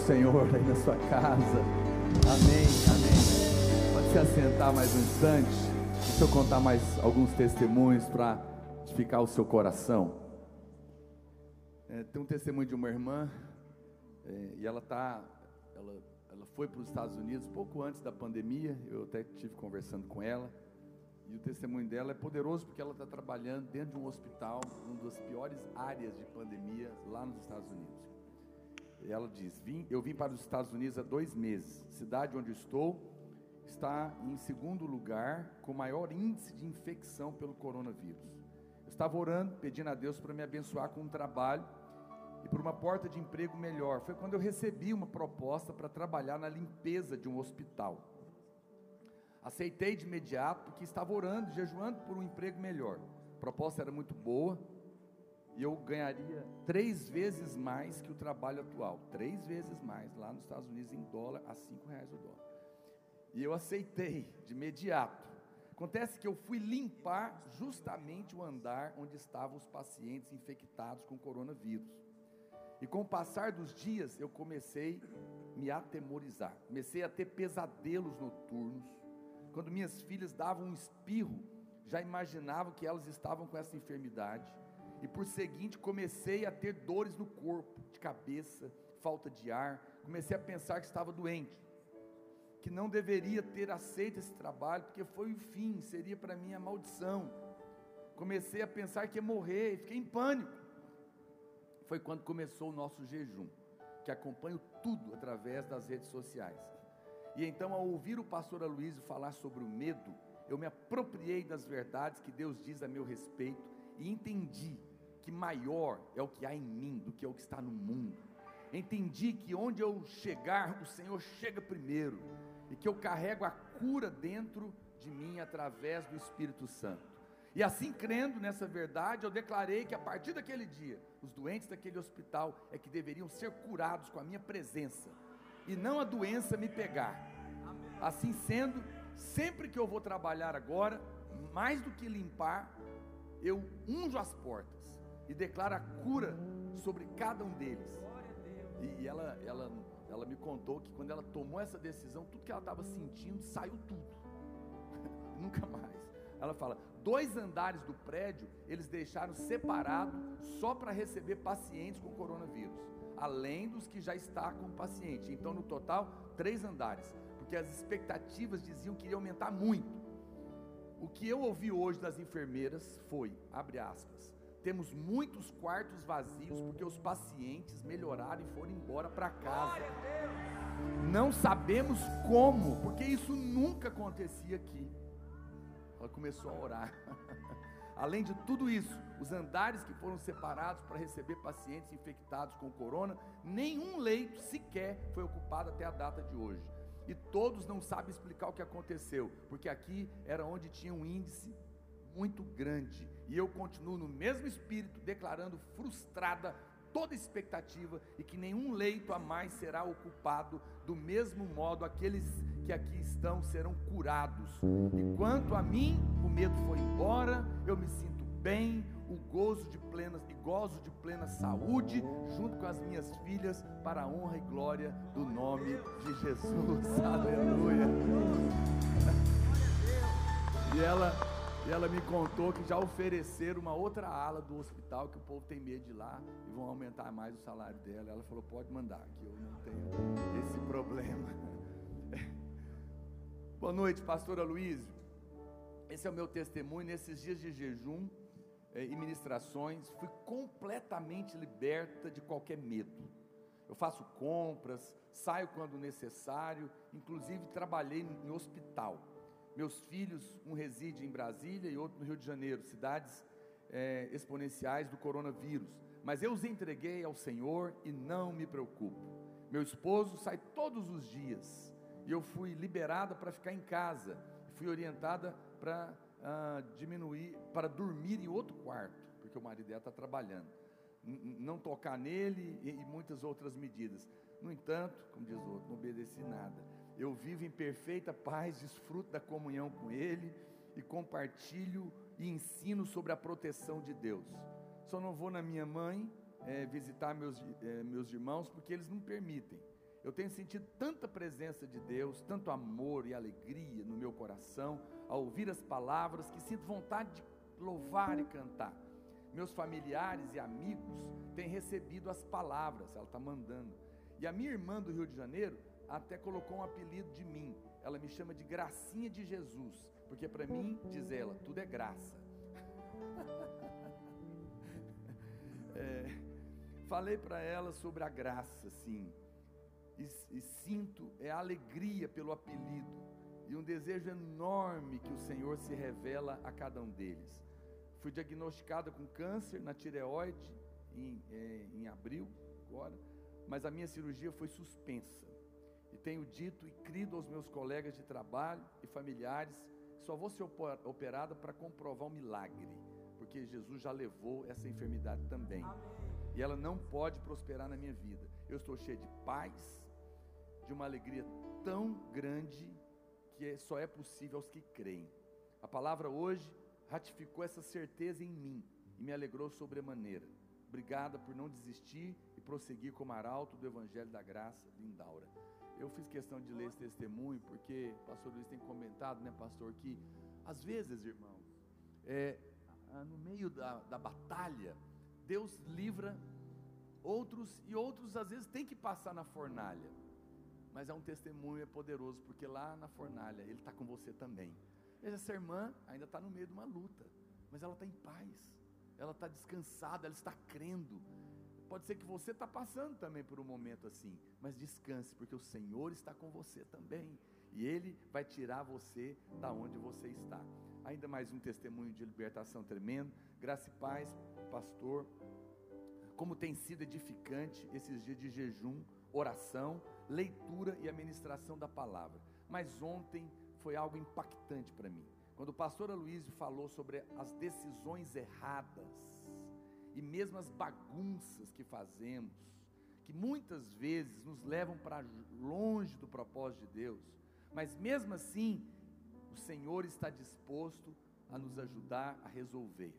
Senhor aí na sua casa. Amém, amém. Pode se assentar mais um instante. Deixa eu contar mais alguns testemunhos para edificar o seu coração. É, tem um testemunho de uma irmã é, e ela tá, ela, ela foi para os Estados Unidos pouco antes da pandemia. Eu até tive conversando com ela. E o testemunho dela é poderoso porque ela está trabalhando dentro de um hospital, uma das piores áreas de pandemia lá nos Estados Unidos ela diz: vim, Eu vim para os Estados Unidos há dois meses. Cidade onde estou está em segundo lugar com maior índice de infecção pelo coronavírus. Eu estava orando, pedindo a Deus para me abençoar com um trabalho e por uma porta de emprego melhor. Foi quando eu recebi uma proposta para trabalhar na limpeza de um hospital. Aceitei de imediato porque estava orando, jejuando por um emprego melhor. A proposta era muito boa e eu ganharia três vezes mais que o trabalho atual. Três vezes mais lá nos Estados Unidos em dólar, a cinco reais o dólar. E eu aceitei de imediato. Acontece que eu fui limpar justamente o andar onde estavam os pacientes infectados com coronavírus. E com o passar dos dias, eu comecei a me atemorizar. Comecei a ter pesadelos noturnos. Quando minhas filhas davam um espirro, já imaginavam que elas estavam com essa enfermidade. E por seguinte, comecei a ter dores no corpo, de cabeça, falta de ar. Comecei a pensar que estava doente que não deveria ter aceito esse trabalho, porque foi o fim, seria para mim a maldição. Comecei a pensar que ia morrer, e fiquei em pânico. Foi quando começou o nosso jejum, que acompanho tudo através das redes sociais. E então, ao ouvir o pastor Aloysio falar sobre o medo, eu me apropriei das verdades que Deus diz a meu respeito e entendi que maior é o que há em mim do que é o que está no mundo. Entendi que onde eu chegar, o Senhor chega primeiro e que eu carrego a cura dentro de mim através do Espírito Santo. E assim crendo nessa verdade, eu declarei que a partir daquele dia, os doentes daquele hospital é que deveriam ser curados com a minha presença e não a doença me pegar. Assim sendo, sempre que eu vou trabalhar agora, mais do que limpar, eu unjo as portas e declaro a cura sobre cada um deles. E ela, ela ela me contou que quando ela tomou essa decisão, tudo que ela estava sentindo saiu tudo. Nunca mais. Ela fala: dois andares do prédio eles deixaram separado só para receber pacientes com coronavírus, além dos que já está com paciente. Então, no total, três andares, porque as expectativas diziam que iria aumentar muito. O que eu ouvi hoje das enfermeiras foi, abre aspas, temos muitos quartos vazios porque os pacientes melhoraram e foram embora para casa. Não sabemos como, porque isso nunca acontecia aqui. Ela começou a orar. Além de tudo isso, os andares que foram separados para receber pacientes infectados com corona, nenhum leito sequer foi ocupado até a data de hoje. E todos não sabem explicar o que aconteceu, porque aqui era onde tinha um índice muito grande. E eu continuo no mesmo espírito, declarando frustrada toda expectativa e que nenhum leito a mais será ocupado, do mesmo modo aqueles que aqui estão serão curados. E quanto a mim, o medo foi embora, eu me sinto bem, o gozo de plena e gozo de plena saúde, junto com as minhas filhas, para a honra e glória do nome de Jesus. Aleluia. E ela e ela me contou que já ofereceram uma outra ala do hospital, que o povo tem medo de ir lá e vão aumentar mais o salário dela. Ela falou: pode mandar, que eu não tenho esse problema. Boa noite, pastora Luísio. Esse é o meu testemunho. Nesses dias de jejum e ministrações, fui completamente liberta de qualquer medo. Eu faço compras, saio quando necessário, inclusive trabalhei em hospital meus filhos, um reside em Brasília e outro no Rio de Janeiro, cidades é, exponenciais do coronavírus. Mas eu os entreguei ao Senhor e não me preocupo. Meu esposo sai todos os dias e eu fui liberada para ficar em casa. Fui orientada para ah, diminuir, para dormir em outro quarto, porque o marido dela está trabalhando. N não tocar nele e, e muitas outras medidas. No entanto, como diz o outro, não obedeci nada eu vivo em perfeita paz, desfruto da comunhão com Ele e compartilho e ensino sobre a proteção de Deus. Só não vou na minha mãe é, visitar meus, é, meus irmãos porque eles não permitem. Eu tenho sentido tanta presença de Deus, tanto amor e alegria no meu coração, ao ouvir as palavras, que sinto vontade de louvar e cantar. Meus familiares e amigos têm recebido as palavras, ela está mandando. E a minha irmã do Rio de Janeiro até colocou um apelido de mim. Ela me chama de Gracinha de Jesus, porque para mim, diz ela, tudo é graça. é, falei para ela sobre a graça, sim, e, e sinto é alegria pelo apelido. e um desejo enorme que o Senhor se revela a cada um deles. Fui diagnosticada com câncer na tireoide em, é, em abril, agora, mas a minha cirurgia foi suspensa. E tenho dito e crido aos meus colegas de trabalho e familiares que só vou ser operada para comprovar o milagre, porque Jesus já levou essa enfermidade também. E ela não pode prosperar na minha vida. Eu estou cheio de paz, de uma alegria tão grande que é, só é possível aos que creem. A palavra hoje ratificou essa certeza em mim e me alegrou sobremaneira. Obrigada por não desistir e prosseguir como arauto do Evangelho da Graça, Lindaura. Eu fiz questão de ler esse testemunho porque o pastor Luiz tem comentado, né, pastor, que às vezes, irmãos, é, no meio da, da batalha, Deus livra outros e outros às vezes têm que passar na fornalha mas é um testemunho é poderoso, porque lá na fornalha Ele está com você também. Veja, essa irmã ainda está no meio de uma luta, mas ela está em paz, ela está descansada, ela está crendo. Pode ser que você está passando também por um momento assim, mas descanse, porque o Senhor está com você também, e Ele vai tirar você da onde você está. Ainda mais um testemunho de libertação tremendo. Graça e paz, pastor. Como tem sido edificante esses dias de jejum, oração, leitura e administração da palavra. Mas ontem foi algo impactante para mim. Quando o pastor Aloysio falou sobre as decisões erradas e mesmo as bagunças que fazemos, que muitas vezes nos levam para longe do propósito de Deus, mas mesmo assim, o Senhor está disposto a nos ajudar a resolver.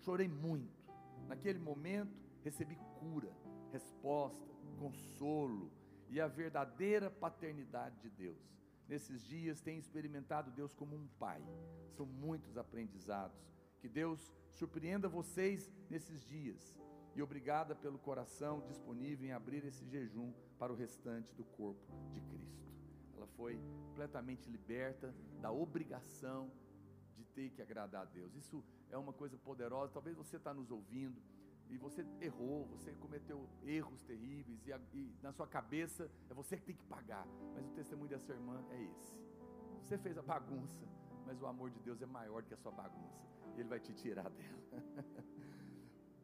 Chorei muito. Naquele momento, recebi cura, resposta, consolo, e a verdadeira paternidade de Deus. Nesses dias tenho experimentado Deus como um pai. São muitos aprendizados. Que Deus surpreenda vocês nesses dias. E obrigada pelo coração disponível em abrir esse jejum para o restante do corpo de Cristo. Ela foi completamente liberta da obrigação de ter que agradar a Deus. Isso é uma coisa poderosa. Talvez você está nos ouvindo e você errou, você cometeu erros terríveis, e, a, e, na sua cabeça é você que tem que pagar, mas o testemunho dessa irmã é esse. Você fez a bagunça, mas o amor de Deus é maior que a sua bagunça, Ele vai te tirar dela.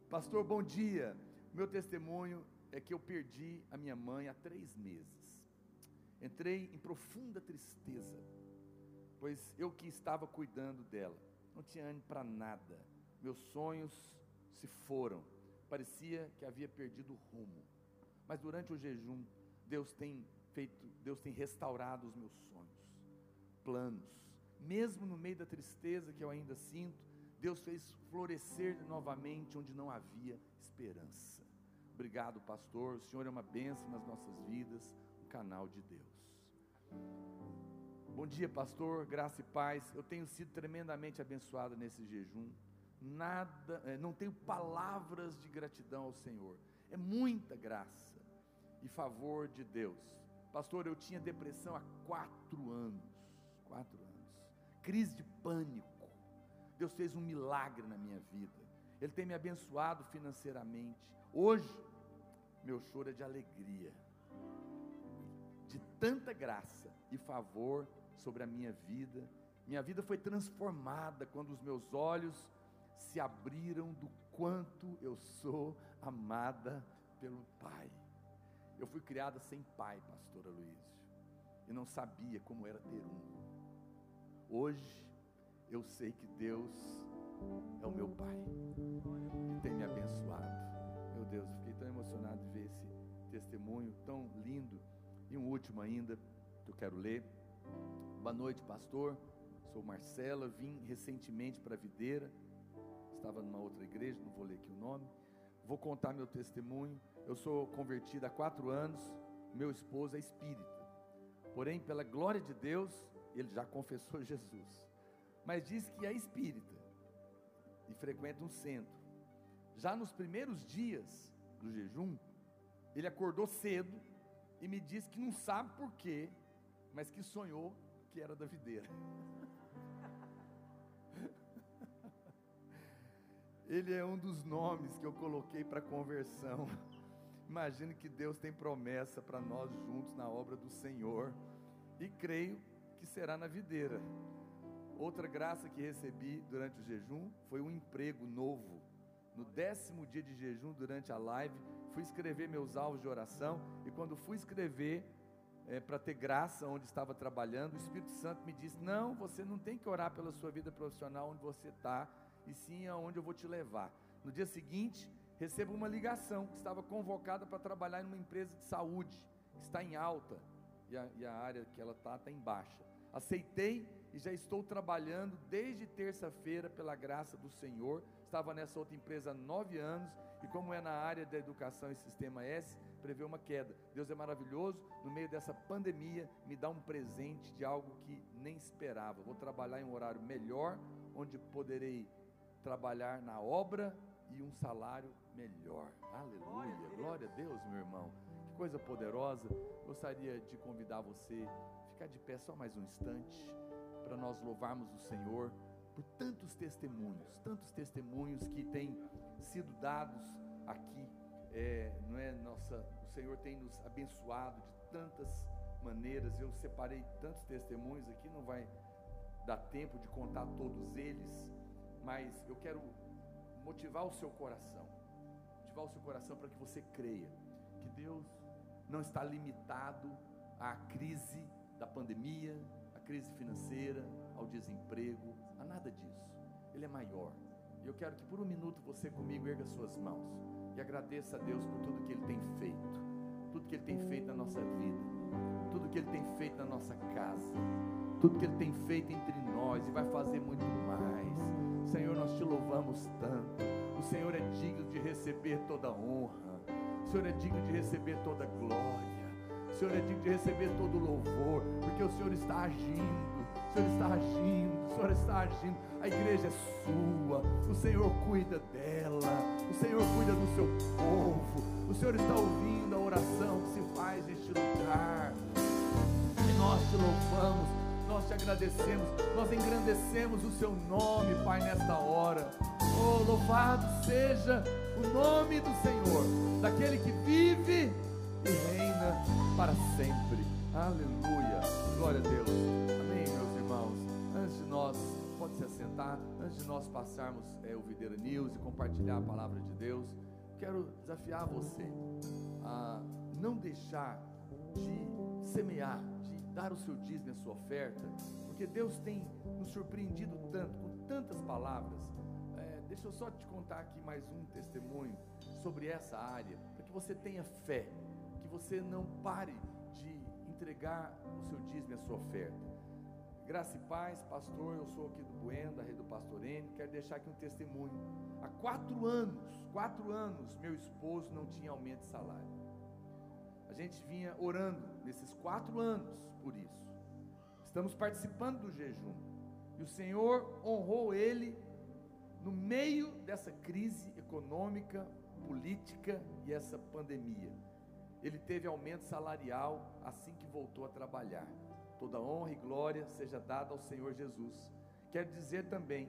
Pastor, bom dia. Meu testemunho é que eu perdi a minha mãe há três meses. Entrei em profunda tristeza, pois eu que estava cuidando dela, não tinha ânimo para nada. Meus sonhos se foram. Parecia que havia perdido o rumo. Mas durante o jejum, Deus tem feito, Deus tem restaurado os meus sonhos, planos. Mesmo no meio da tristeza que eu ainda sinto, Deus fez florescer novamente onde não havia esperança. Obrigado, pastor. O Senhor é uma bênção nas nossas vidas, um canal de Deus. Bom dia, pastor. Graça e paz. Eu tenho sido tremendamente abençoado nesse jejum nada, é, não tenho palavras de gratidão ao Senhor. É muita graça e favor de Deus. Pastor, eu tinha depressão há quatro anos. Quatro anos. Crise de pânico. Deus fez um milagre na minha vida. Ele tem me abençoado financeiramente. Hoje, meu choro é de alegria. De tanta graça e favor sobre a minha vida. Minha vida foi transformada quando os meus olhos se abriram do quanto eu sou amada pelo Pai. Eu fui criada sem pai, pastora Luísio, e não sabia como era ter um. Hoje eu sei que Deus é o meu Pai e tem me abençoado. Meu Deus, fiquei tão emocionado de ver esse testemunho tão lindo. E um último ainda que eu quero ler. Boa noite, pastor. Sou Marcela, vim recentemente para Videira estava numa outra igreja, não vou ler aqui o nome. Vou contar meu testemunho. Eu sou convertido há quatro anos, meu esposo é espírita. Porém, pela glória de Deus, ele já confessou Jesus. Mas diz que é espírita e frequenta um centro. Já nos primeiros dias do jejum, ele acordou cedo e me disse que não sabe por quê, mas que sonhou que era da videira. Ele é um dos nomes que eu coloquei para conversão. Imagine que Deus tem promessa para nós juntos na obra do Senhor. E creio que será na videira. Outra graça que recebi durante o jejum foi um emprego novo. No décimo dia de jejum, durante a live, fui escrever meus alvos de oração. E quando fui escrever, é, para ter graça onde estava trabalhando, o Espírito Santo me disse: Não, você não tem que orar pela sua vida profissional onde você está, e sim aonde eu vou te levar. No dia seguinte, recebo uma ligação que estava convocada para trabalhar em uma empresa de saúde, que está em alta, e a, e a área que ela está está em baixa. Aceitei e já estou trabalhando desde terça-feira pela graça do Senhor. Estava nessa outra empresa há nove anos e como é na área da educação e sistema S, prevê uma queda. Deus é maravilhoso, no meio dessa pandemia, me dá um presente de algo que nem esperava. Vou trabalhar em um horário melhor, onde poderei trabalhar na obra e um salário melhor. Aleluia, glória a Deus, meu irmão. Que coisa poderosa. Gostaria de convidar você a ficar de pé só mais um instante para nós louvarmos o Senhor por tantos testemunhos, tantos testemunhos que têm sido dados aqui. É, não é nossa, o Senhor tem nos abençoado de tantas maneiras. Eu separei tantos testemunhos aqui, não vai dar tempo de contar todos eles, mas eu quero motivar o seu coração, motivar o seu coração para que você creia que Deus não está limitado à crise da pandemia, à crise financeira, ao desemprego, a nada disso. Ele é maior. E eu quero que por um minuto você comigo erga suas mãos e agradeça a Deus por tudo que Ele tem feito, tudo que Ele tem feito na nossa vida, tudo que Ele tem feito na nossa casa, tudo que Ele tem feito entre nós e vai fazer muito mais. Senhor, nós te louvamos tanto. O Senhor é digno de receber toda honra. O Senhor é digno de receber toda glória. O Senhor é digno de receber todo louvor, porque o Senhor está agindo. O Senhor está agindo, o Senhor está agindo. A igreja é sua, o Senhor cuida dela, o Senhor cuida do seu povo. O Senhor está ouvindo a oração que se faz neste lugar. E nós te louvamos, nós te agradecemos, nós engrandecemos o seu nome, Pai, nesta hora. Oh, louvado seja o nome do Senhor, daquele que vive e reina para sempre. Aleluia. Glória a Deus. Amém, meus irmãos. Antes de nós, pode se assentar, antes de nós passarmos é, o Videira News e compartilhar a palavra de Deus, quero desafiar você a não deixar de semear, de dar o seu dízimo a sua oferta, porque Deus tem nos surpreendido tanto, com tantas palavras. É, deixa eu só te contar aqui mais um testemunho sobre essa área, para que você tenha fé, que você não pare de entregar o seu dízimo a sua oferta. Graça e paz, pastor, eu sou aqui do Bueno, da rede do Pastor N, quero deixar aqui um testemunho. Há quatro anos, quatro anos, meu esposo não tinha aumento de salário. A gente vinha orando nesses quatro anos por isso. Estamos participando do jejum. E o Senhor honrou ele no meio dessa crise econômica, política e essa pandemia. Ele teve aumento salarial assim que voltou a trabalhar. Toda honra e glória seja dada ao Senhor Jesus. Quero dizer também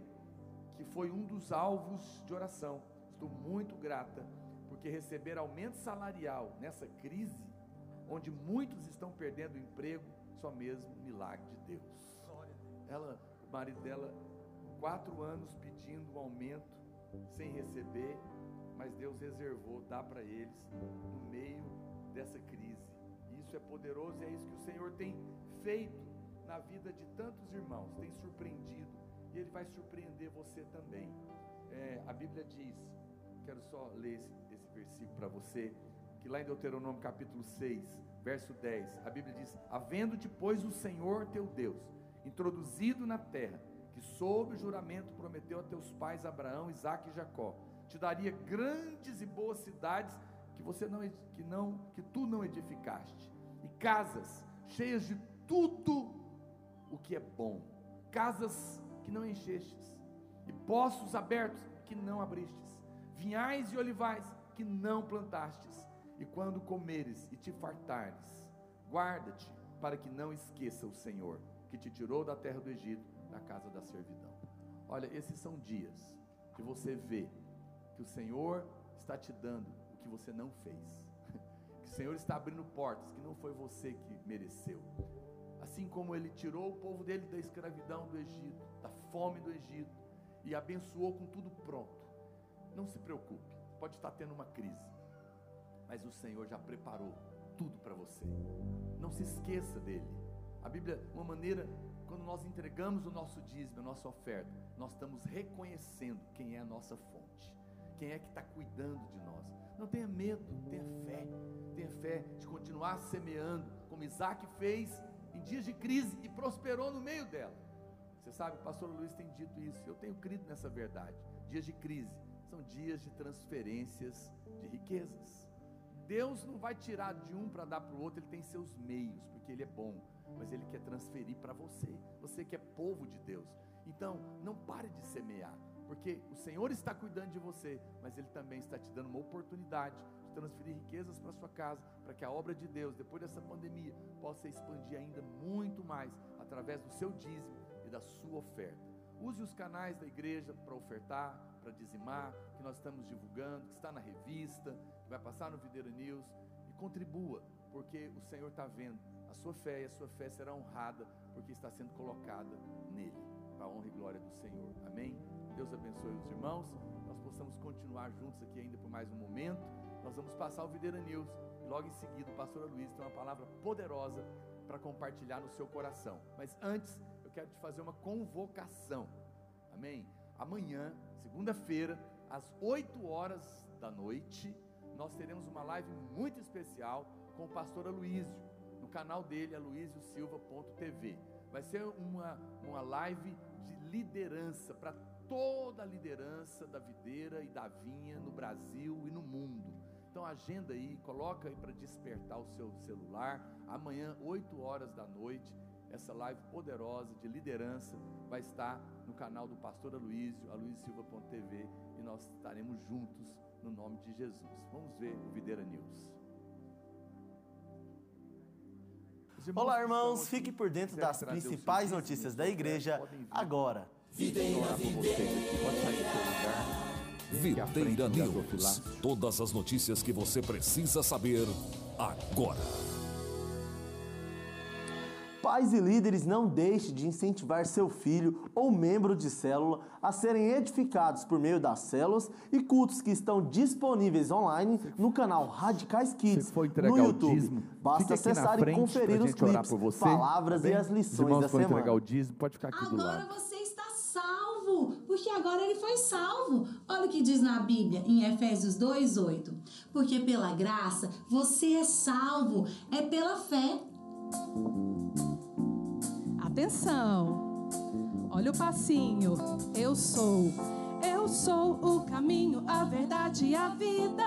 que foi um dos alvos de oração. Estou muito grata porque receber aumento salarial nessa crise, onde muitos estão perdendo emprego, só mesmo milagre de Deus. Ela, o marido dela, quatro anos pedindo um aumento sem receber, mas Deus reservou, dá para eles no meio dessa crise. Isso é poderoso e é isso que o Senhor tem feito na vida de tantos irmãos, tem surpreendido e Ele vai surpreender você também. É, a Bíblia diz, quero só ler esse, esse versículo para você, que lá em Deuteronômio capítulo 6, verso 10, a Bíblia diz: Havendo depois o Senhor teu Deus introduzido na terra, que sob o juramento prometeu a teus pais Abraão, Isaque e Jacó, te daria grandes e boas cidades que você não que não que tu não edificaste, e casas cheias de tudo o que é bom, casas que não enchestes, e poços abertos que não abristes, vinhais e olivais que não plantastes, e quando comeres e te fartares, guarda-te para que não esqueça o Senhor, que te tirou da terra do Egito, da casa da servidão. Olha, esses são dias que você vê que o Senhor está te dando o que você não fez. Que o Senhor está abrindo portas que não foi você que mereceu. Assim como ele tirou o povo dele da escravidão do Egito, da fome do Egito, e abençoou com tudo pronto. Não se preocupe, pode estar tendo uma crise, mas o Senhor já preparou tudo para você. Não se esqueça dele. A Bíblia, uma maneira, quando nós entregamos o nosso dízimo, a nossa oferta, nós estamos reconhecendo quem é a nossa fonte, quem é que está cuidando de nós. Não tenha medo, tenha fé, tenha fé de continuar semeando, como Isaac fez em dias de crise e prosperou no meio dela. Você sabe, o pastor Luiz tem dito isso, eu tenho crido nessa verdade. Dias de crise são dias de transferências de riquezas. Deus não vai tirar de um para dar para o outro, ele tem seus meios, porque ele é bom, mas ele quer transferir para você. Você que é povo de Deus. Então, não pare de semear, porque o Senhor está cuidando de você, mas ele também está te dando uma oportunidade de transferir riquezas para sua casa, para que a obra de Deus, depois dessa pandemia, possa expandir ainda muito mais através do seu dízimo e da sua oferta. Use os canais da igreja para ofertar, para dizimar, que nós estamos divulgando, que está na revista, vai passar no Videira News, e contribua, porque o Senhor está vendo a sua fé e a sua fé será honrada, porque está sendo colocada nele, para a honra e glória do Senhor. Amém? Deus abençoe os irmãos, nós possamos continuar juntos aqui ainda por mais um momento. Nós vamos passar o Videira News e logo em seguida o pastor Luiz tem uma palavra poderosa para compartilhar no seu coração. Mas antes, eu quero te fazer uma convocação. Amém? Amanhã, segunda-feira, às 8 horas da noite, nós teremos uma live muito especial com o pastor Aloísio, no canal dele, aloísiosilva.tv. Vai ser uma, uma live de liderança, para toda a liderança da videira e da vinha no Brasil e no mundo. Então agenda aí, coloca aí para despertar o seu celular. Amanhã, 8 horas da noite, essa live poderosa de liderança vai estar no canal do pastor Aloísio, aloísiosilva.tv, e nós estaremos juntos no nome de Jesus. Vamos ver o Videira News. Irmãos Olá, irmãos, fique por dentro das principais notícias da igreja agora. Videira, videira. Videira News. Todas as notícias que você precisa saber agora. Pais e líderes não deixem de incentivar seu filho ou membro de célula a serem edificados por meio das células e cultos que estão disponíveis online no canal Radicais Kids no YouTube. Basta acessar e conferir os clipes, palavras tá e as lições da semana. entregar o dízimo, pode ficar aqui Agora do lado. você está salvo, porque agora ele foi salvo. Olha o que diz na Bíblia, em Efésios 2:8. Porque pela graça você é salvo, é pela fé. Atenção! Olha o passinho. Eu sou, eu sou o caminho, a verdade e a vida.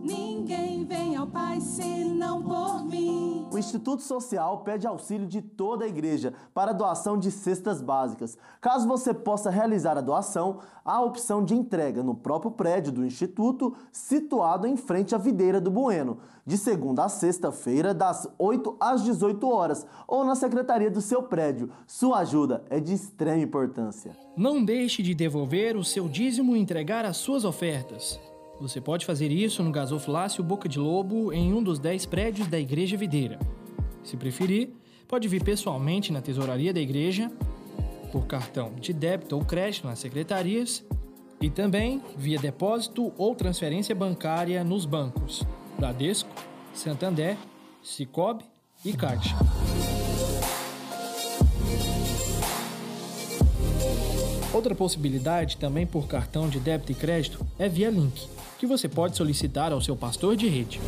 Ninguém vem ao Pai senão por mim. O Instituto Social pede auxílio de toda a igreja para a doação de cestas básicas. Caso você possa realizar a doação, há a opção de entrega no próprio prédio do Instituto, situado em frente à videira do Bueno, de segunda a sexta-feira, das 8 às 18 horas, ou na secretaria do seu prédio. Sua ajuda é de extrema importância. Não deixe de devolver o seu dízimo e entregar as suas ofertas. Você pode fazer isso no gasoflácio Boca de Lobo em um dos 10 prédios da Igreja Videira. Se preferir, pode vir pessoalmente na tesouraria da igreja, por cartão de débito ou crédito nas secretarias e também via depósito ou transferência bancária nos bancos Bradesco, Santander, Cicobi e Caixa. Outra possibilidade, também por cartão de débito e crédito, é via Link que você pode solicitar ao seu pastor de rede.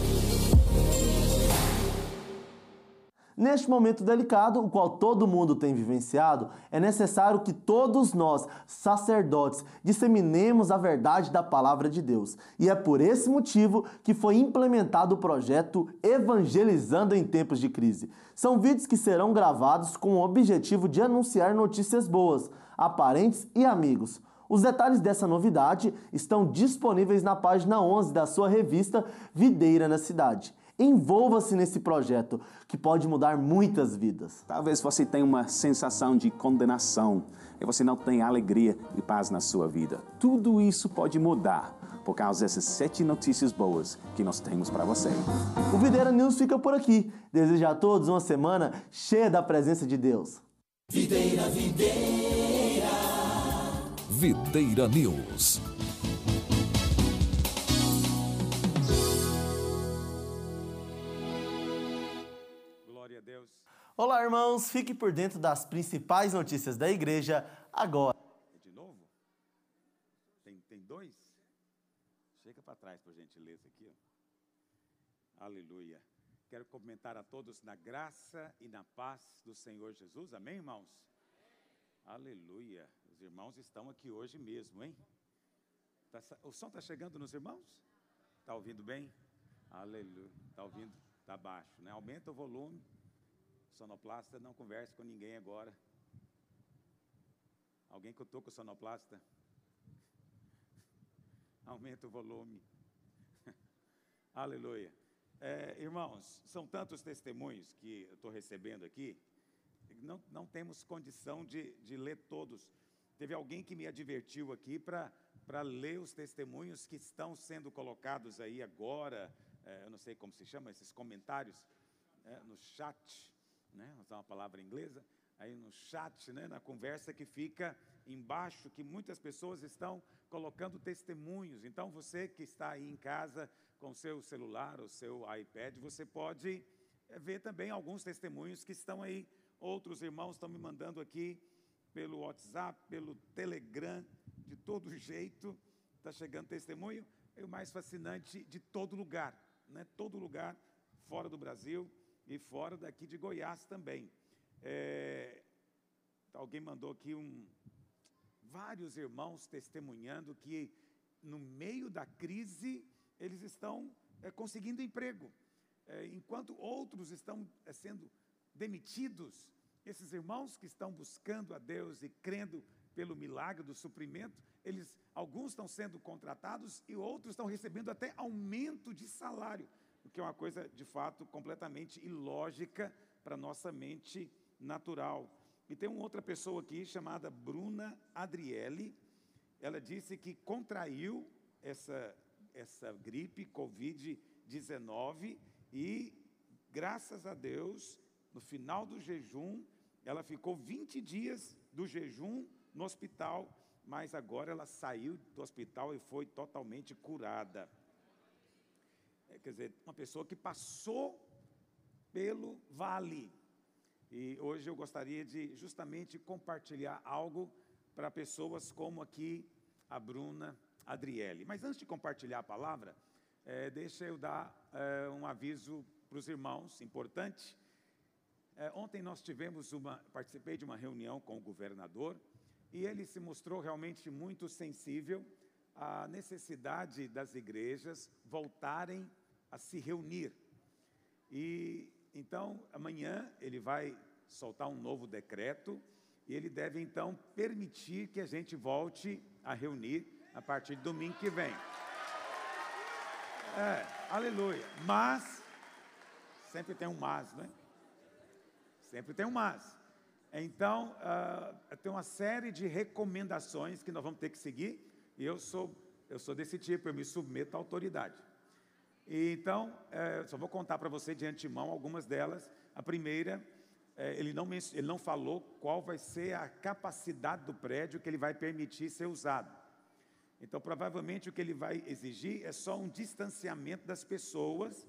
Neste momento delicado, o qual todo mundo tem vivenciado, é necessário que todos nós, sacerdotes, disseminemos a verdade da palavra de Deus. E é por esse motivo que foi implementado o projeto Evangelizando em Tempos de Crise. São vídeos que serão gravados com o objetivo de anunciar notícias boas a parentes e amigos. Os detalhes dessa novidade estão disponíveis na página 11 da sua revista Videira na Cidade. Envolva-se nesse projeto que pode mudar muitas vidas. Talvez você tenha uma sensação de condenação e você não tenha alegria e paz na sua vida. Tudo isso pode mudar por causa dessas sete notícias boas que nós temos para você. O Videira News fica por aqui. Desejo a todos uma semana cheia da presença de Deus. Videira, videira. Videira News. Olá, irmãos. Fique por dentro das principais notícias da igreja agora. De novo? Tem, tem dois? Chega para trás, por gentileza, aqui. Ó. Aleluia. Quero comentar a todos na graça e na paz do Senhor Jesus. Amém, irmãos? Aleluia. Os irmãos estão aqui hoje mesmo, hein? Tá, o som está chegando nos irmãos? Está ouvindo bem? Aleluia. Está ouvindo? Está baixo, né? Aumenta o volume sonoplasta, não converse com ninguém agora. Alguém que eu estou com sonoplasta? Aumenta o volume. Aleluia. É, irmãos, são tantos testemunhos que eu estou recebendo aqui, não, não temos condição de, de ler todos. Teve alguém que me advertiu aqui para ler os testemunhos que estão sendo colocados aí agora, é, eu não sei como se chama, esses comentários é, no chat né? Usar uma palavra inglesa, aí no chat, né, na conversa que fica embaixo, que muitas pessoas estão colocando testemunhos. Então, você que está aí em casa com seu celular, o seu iPad, você pode eh, ver também alguns testemunhos que estão aí. Outros irmãos estão me mandando aqui pelo WhatsApp, pelo Telegram, de todo jeito, está chegando testemunho. É o mais fascinante de todo lugar, né? todo lugar fora do Brasil e fora daqui de Goiás também. É, alguém mandou aqui um, vários irmãos testemunhando que no meio da crise eles estão é, conseguindo emprego, é, enquanto outros estão é, sendo demitidos. Esses irmãos que estão buscando a Deus e crendo pelo milagre do suprimento, eles alguns estão sendo contratados e outros estão recebendo até aumento de salário o que é uma coisa de fato completamente ilógica para nossa mente natural. E tem uma outra pessoa aqui chamada Bruna Adriele. Ela disse que contraiu essa, essa gripe Covid-19 e, graças a Deus, no final do jejum, ela ficou 20 dias do jejum no hospital, mas agora ela saiu do hospital e foi totalmente curada quer dizer, uma pessoa que passou pelo vale. E hoje eu gostaria de justamente compartilhar algo para pessoas como aqui a Bruna Adriele. Mas antes de compartilhar a palavra, é, deixa eu dar é, um aviso para os irmãos, importante. É, ontem nós tivemos uma, participei de uma reunião com o governador e ele se mostrou realmente muito sensível à necessidade das igrejas voltarem a se reunir. E então, amanhã ele vai soltar um novo decreto e ele deve então permitir que a gente volte a reunir a partir de domingo que vem. É, aleluia. Mas, sempre tem um mas, né? Sempre tem um mas. Então, uh, tem uma série de recomendações que nós vamos ter que seguir, e eu sou, eu sou desse tipo, eu me submeto à autoridade. Então, é, só vou contar para você de antemão algumas delas. A primeira, é, ele, não, ele não falou qual vai ser a capacidade do prédio que ele vai permitir ser usado. Então, provavelmente o que ele vai exigir é só um distanciamento das pessoas,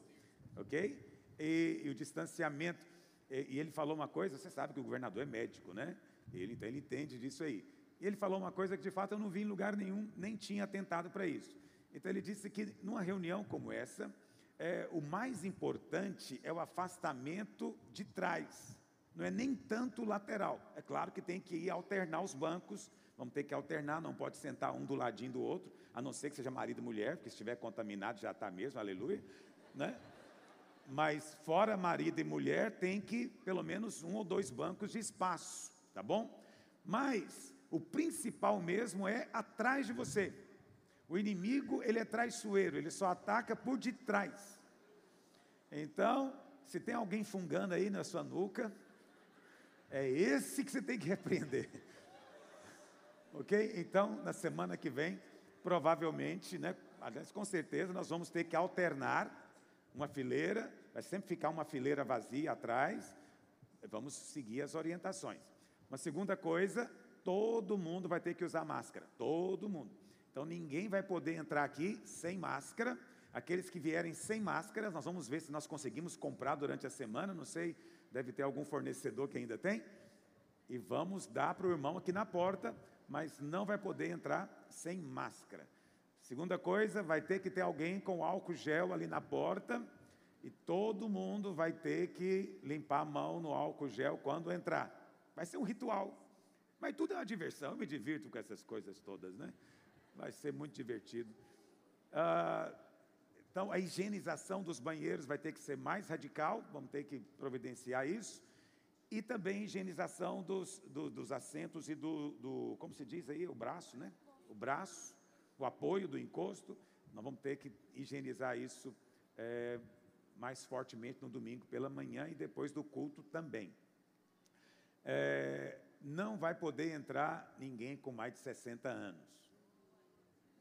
ok? E, e o distanciamento. E, e, ele falou uma coisa, você sabe que o governador é médico, né? Ele, então ele entende disso aí. E ele falou uma coisa que de fato eu não vi em lugar nenhum, nem tinha atentado para isso. Então ele disse que numa reunião como essa, é, o mais importante é o afastamento de trás, não é nem tanto lateral. É claro que tem que ir alternar os bancos, vamos ter que alternar, não pode sentar um do ladinho do outro, a não ser que seja marido e mulher, porque se estiver contaminado já está mesmo, aleluia, né? Mas fora marido e mulher, tem que pelo menos um ou dois bancos de espaço, tá bom? Mas o principal mesmo é atrás de você. O inimigo, ele é traiçoeiro, ele só ataca por detrás. Então, se tem alguém fungando aí na sua nuca, é esse que você tem que repreender. Ok? Então, na semana que vem, provavelmente, né, aliás, com certeza, nós vamos ter que alternar uma fileira, vai sempre ficar uma fileira vazia atrás, vamos seguir as orientações. Uma segunda coisa, todo mundo vai ter que usar máscara, todo mundo. Então ninguém vai poder entrar aqui sem máscara. Aqueles que vierem sem máscara, nós vamos ver se nós conseguimos comprar durante a semana, não sei, deve ter algum fornecedor que ainda tem. E vamos dar para o irmão aqui na porta, mas não vai poder entrar sem máscara. Segunda coisa, vai ter que ter alguém com álcool gel ali na porta e todo mundo vai ter que limpar a mão no álcool gel quando entrar. Vai ser um ritual. Mas tudo é uma diversão, eu me divirto com essas coisas todas, né? Vai ser muito divertido. Ah, então, a higienização dos banheiros vai ter que ser mais radical, vamos ter que providenciar isso. E também higienização dos, do, dos assentos e do, do, como se diz aí, o braço, né? O braço, o apoio do encosto. Nós vamos ter que higienizar isso é, mais fortemente no domingo pela manhã e depois do culto também. É, não vai poder entrar ninguém com mais de 60 anos.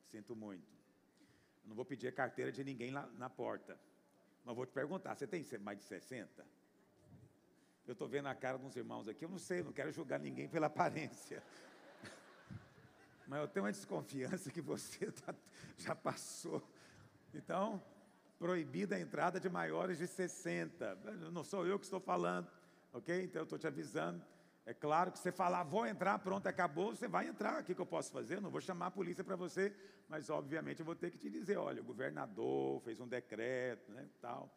Sinto muito. Eu não vou pedir a carteira de ninguém lá na porta. Mas vou te perguntar: você tem mais de 60? Eu estou vendo a cara dos irmãos aqui, eu não sei, não quero julgar ninguém pela aparência. Mas eu tenho uma desconfiança que você tá, já passou. Então, proibida a entrada de maiores de 60. Não sou eu que estou falando, ok? Então eu estou te avisando. É claro que você falar, vou entrar, pronto, acabou, você vai entrar. O que, que eu posso fazer? Eu não vou chamar a polícia para você, mas obviamente eu vou ter que te dizer: olha, o governador fez um decreto, né, tal.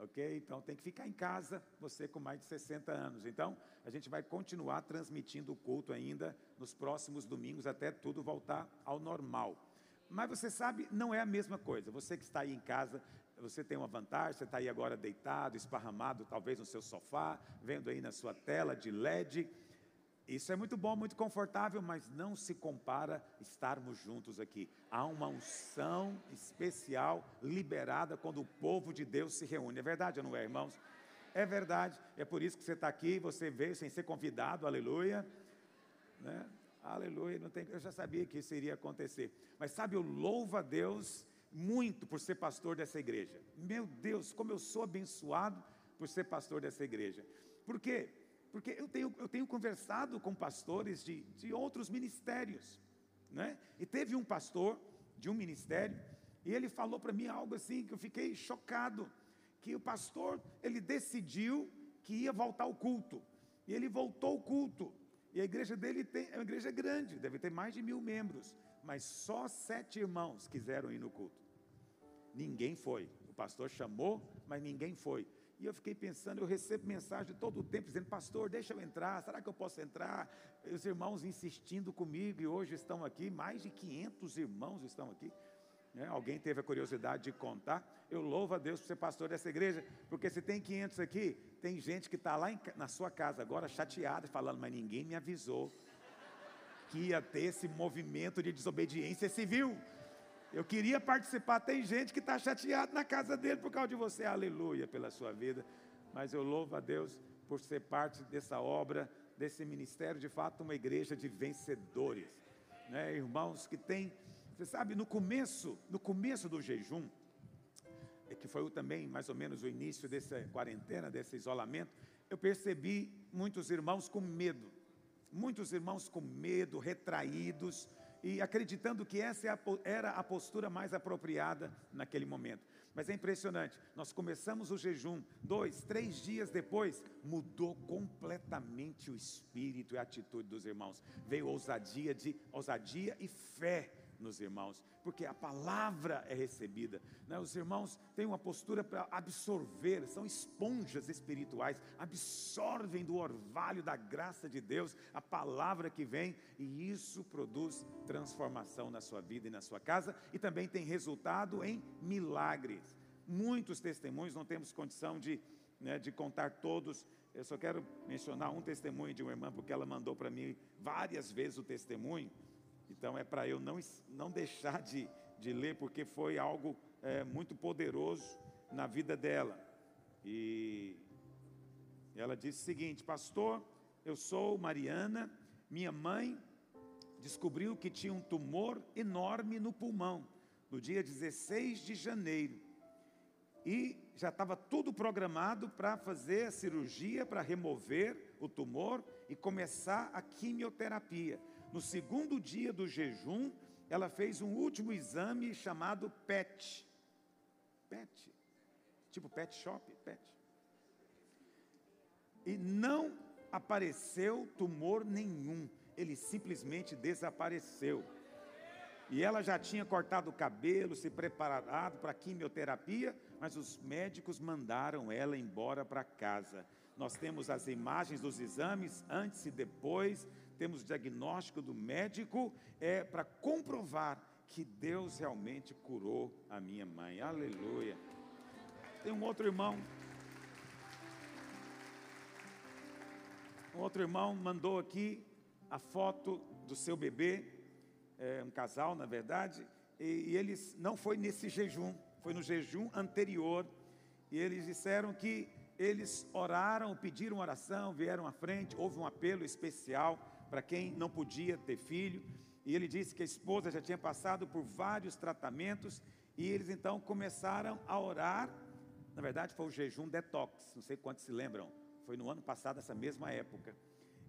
Ok? Então tem que ficar em casa, você com mais de 60 anos. Então, a gente vai continuar transmitindo o culto ainda nos próximos domingos até tudo voltar ao normal. Mas você sabe, não é a mesma coisa. Você que está aí em casa, você tem uma vantagem, você está aí agora deitado, esparramado, talvez no seu sofá, vendo aí na sua tela de LED. Isso é muito bom, muito confortável, mas não se compara estarmos juntos aqui. Há uma unção especial liberada quando o povo de Deus se reúne. É verdade ou não é, irmãos? É verdade. É por isso que você está aqui, você veio sem ser convidado, aleluia. Né? Aleluia. Não tem, eu já sabia que isso iria acontecer. Mas sabe, eu louvo a Deus muito por ser pastor dessa igreja. Meu Deus, como eu sou abençoado por ser pastor dessa igreja. Por quê? Porque eu tenho, eu tenho conversado com pastores de, de outros ministérios. Né? E teve um pastor de um ministério, e ele falou para mim algo assim que eu fiquei chocado, que o pastor, ele decidiu que ia voltar ao culto, e ele voltou ao culto, e a igreja dele tem, é uma igreja grande, deve ter mais de mil membros, mas só sete irmãos quiseram ir no culto. Ninguém foi. O pastor chamou, mas ninguém foi. E eu fiquei pensando, eu recebo mensagem todo o tempo dizendo, pastor, deixa eu entrar, será que eu posso entrar? Os irmãos insistindo comigo e hoje estão aqui, mais de 500 irmãos estão aqui. Né? Alguém teve a curiosidade de contar? Eu louvo a Deus por ser pastor dessa igreja, porque se tem 500 aqui, tem gente que está lá em, na sua casa agora chateada, falando, mas ninguém me avisou que ia ter esse movimento de desobediência civil. Eu queria participar. Tem gente que está chateado na casa dele por causa de você. Aleluia pela sua vida. Mas eu louvo a Deus por ser parte dessa obra, desse ministério, de fato, uma igreja de vencedores. Né? Irmãos que tem, você sabe, no começo, no começo do jejum, é que foi também mais ou menos o início dessa quarentena, desse isolamento, eu percebi muitos irmãos com medo, muitos irmãos com medo, retraídos, e acreditando que essa é era a postura mais apropriada naquele momento. Mas é impressionante, nós começamos o jejum, dois, três dias depois, mudou completamente o espírito e a atitude dos irmãos. Veio ousadia, de, ousadia e fé nos irmãos, porque a palavra é recebida. Né? Os irmãos têm uma postura para absorver, são esponjas espirituais, absorvem do orvalho da graça de Deus a palavra que vem, e isso produz transformação na sua vida e na sua casa, e também tem resultado em milagres. Muitos testemunhos, não temos condição de, né, de contar todos. Eu só quero mencionar um testemunho de uma irmã, porque ela mandou para mim várias vezes o testemunho. Então é para eu não, não deixar de, de ler, porque foi algo é, muito poderoso na vida dela. E ela disse o seguinte: Pastor, eu sou Mariana, minha mãe descobriu que tinha um tumor enorme no pulmão no dia 16 de janeiro. E já estava tudo programado para fazer a cirurgia, para remover o tumor e começar a quimioterapia. No segundo dia do jejum, ela fez um último exame chamado PET. PET. Tipo pet shop, PET. E não apareceu tumor nenhum. Ele simplesmente desapareceu. E ela já tinha cortado o cabelo, se preparado para a quimioterapia, mas os médicos mandaram ela embora para casa. Nós temos as imagens dos exames antes e depois, temos diagnóstico do médico, é para comprovar que Deus realmente curou a minha mãe. Aleluia. Tem um outro irmão. Um outro irmão mandou aqui a foto do seu bebê, é, um casal, na verdade, e, e eles não foi nesse jejum, foi no jejum anterior. E eles disseram que eles oraram, pediram oração, vieram à frente, houve um apelo especial para quem não podia ter filho. E ele disse que a esposa já tinha passado por vários tratamentos e eles então começaram a orar. Na verdade, foi o jejum detox, não sei quantos se lembram. Foi no ano passado, essa mesma época.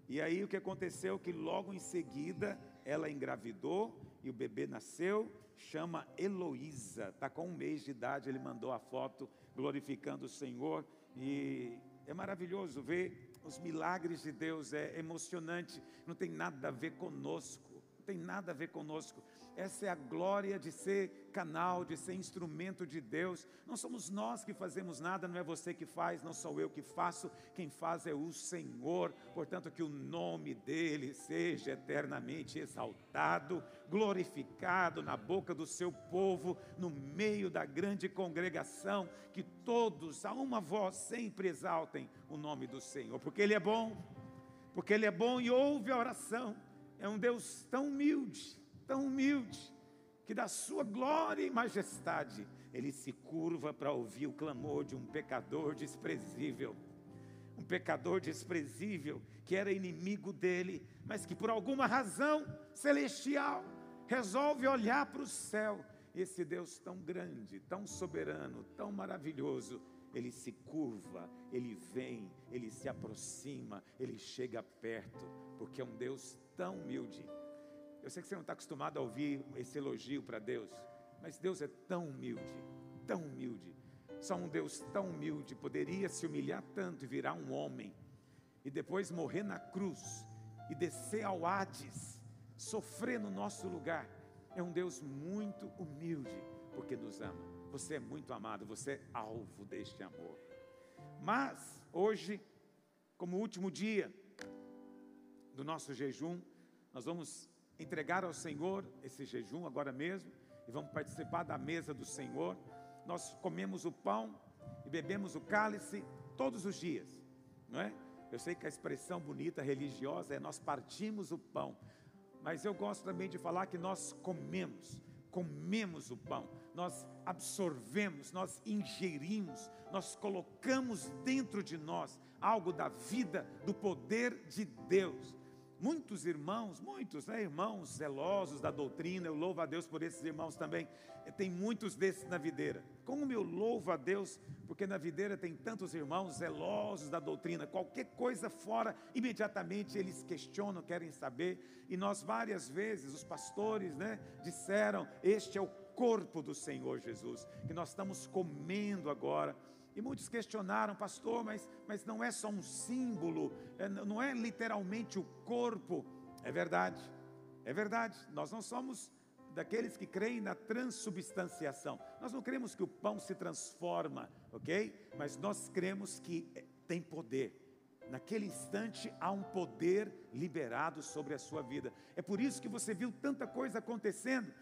E aí o que aconteceu? Que logo em seguida ela engravidou e o bebê nasceu, chama Heloísa, está com um mês de idade. Ele mandou a foto glorificando o Senhor e é maravilhoso ver os milagres de Deus, é emocionante, não tem nada a ver conosco, não tem nada a ver conosco. Essa é a glória de ser canal, de ser instrumento de Deus. Não somos nós que fazemos nada, não é você que faz, não sou eu que faço, quem faz é o Senhor. Portanto, que o nome dele seja eternamente exaltado, glorificado na boca do seu povo, no meio da grande congregação, que todos a uma voz sempre exaltem o nome do Senhor, porque ele é bom. Porque ele é bom e ouve a oração. É um Deus tão humilde tão humilde, que da sua glória e majestade, ele se curva para ouvir o clamor de um pecador desprezível. Um pecador desprezível que era inimigo dele, mas que por alguma razão celestial resolve olhar para o céu. Esse Deus tão grande, tão soberano, tão maravilhoso, ele se curva, ele vem, ele se aproxima, ele chega perto, porque é um Deus tão humilde eu sei que você não está acostumado a ouvir esse elogio para Deus, mas Deus é tão humilde, tão humilde. Só um Deus tão humilde poderia se humilhar tanto e virar um homem, e depois morrer na cruz, e descer ao Hades, sofrer no nosso lugar. É um Deus muito humilde, porque nos ama. Você é muito amado, você é alvo deste amor. Mas, hoje, como último dia do nosso jejum, nós vamos entregar ao Senhor esse jejum agora mesmo e vamos participar da mesa do Senhor. Nós comemos o pão e bebemos o cálice todos os dias, não é? Eu sei que a expressão bonita religiosa é nós partimos o pão, mas eu gosto também de falar que nós comemos, comemos o pão, nós absorvemos, nós ingerimos, nós colocamos dentro de nós algo da vida, do poder de Deus. Muitos irmãos, muitos né, irmãos zelosos da doutrina, eu louvo a Deus por esses irmãos também. Tem muitos desses na videira. Como eu louvo a Deus, porque na videira tem tantos irmãos zelosos da doutrina. Qualquer coisa fora, imediatamente eles questionam, querem saber. E nós várias vezes, os pastores, né, disseram: Este é o corpo do Senhor Jesus, que nós estamos comendo agora. E muitos questionaram, pastor, mas, mas não é só um símbolo, é, não é literalmente o corpo. É verdade, é verdade. Nós não somos daqueles que creem na transubstanciação. Nós não cremos que o pão se transforma, ok? Mas nós cremos que é, tem poder. Naquele instante há um poder liberado sobre a sua vida. É por isso que você viu tanta coisa acontecendo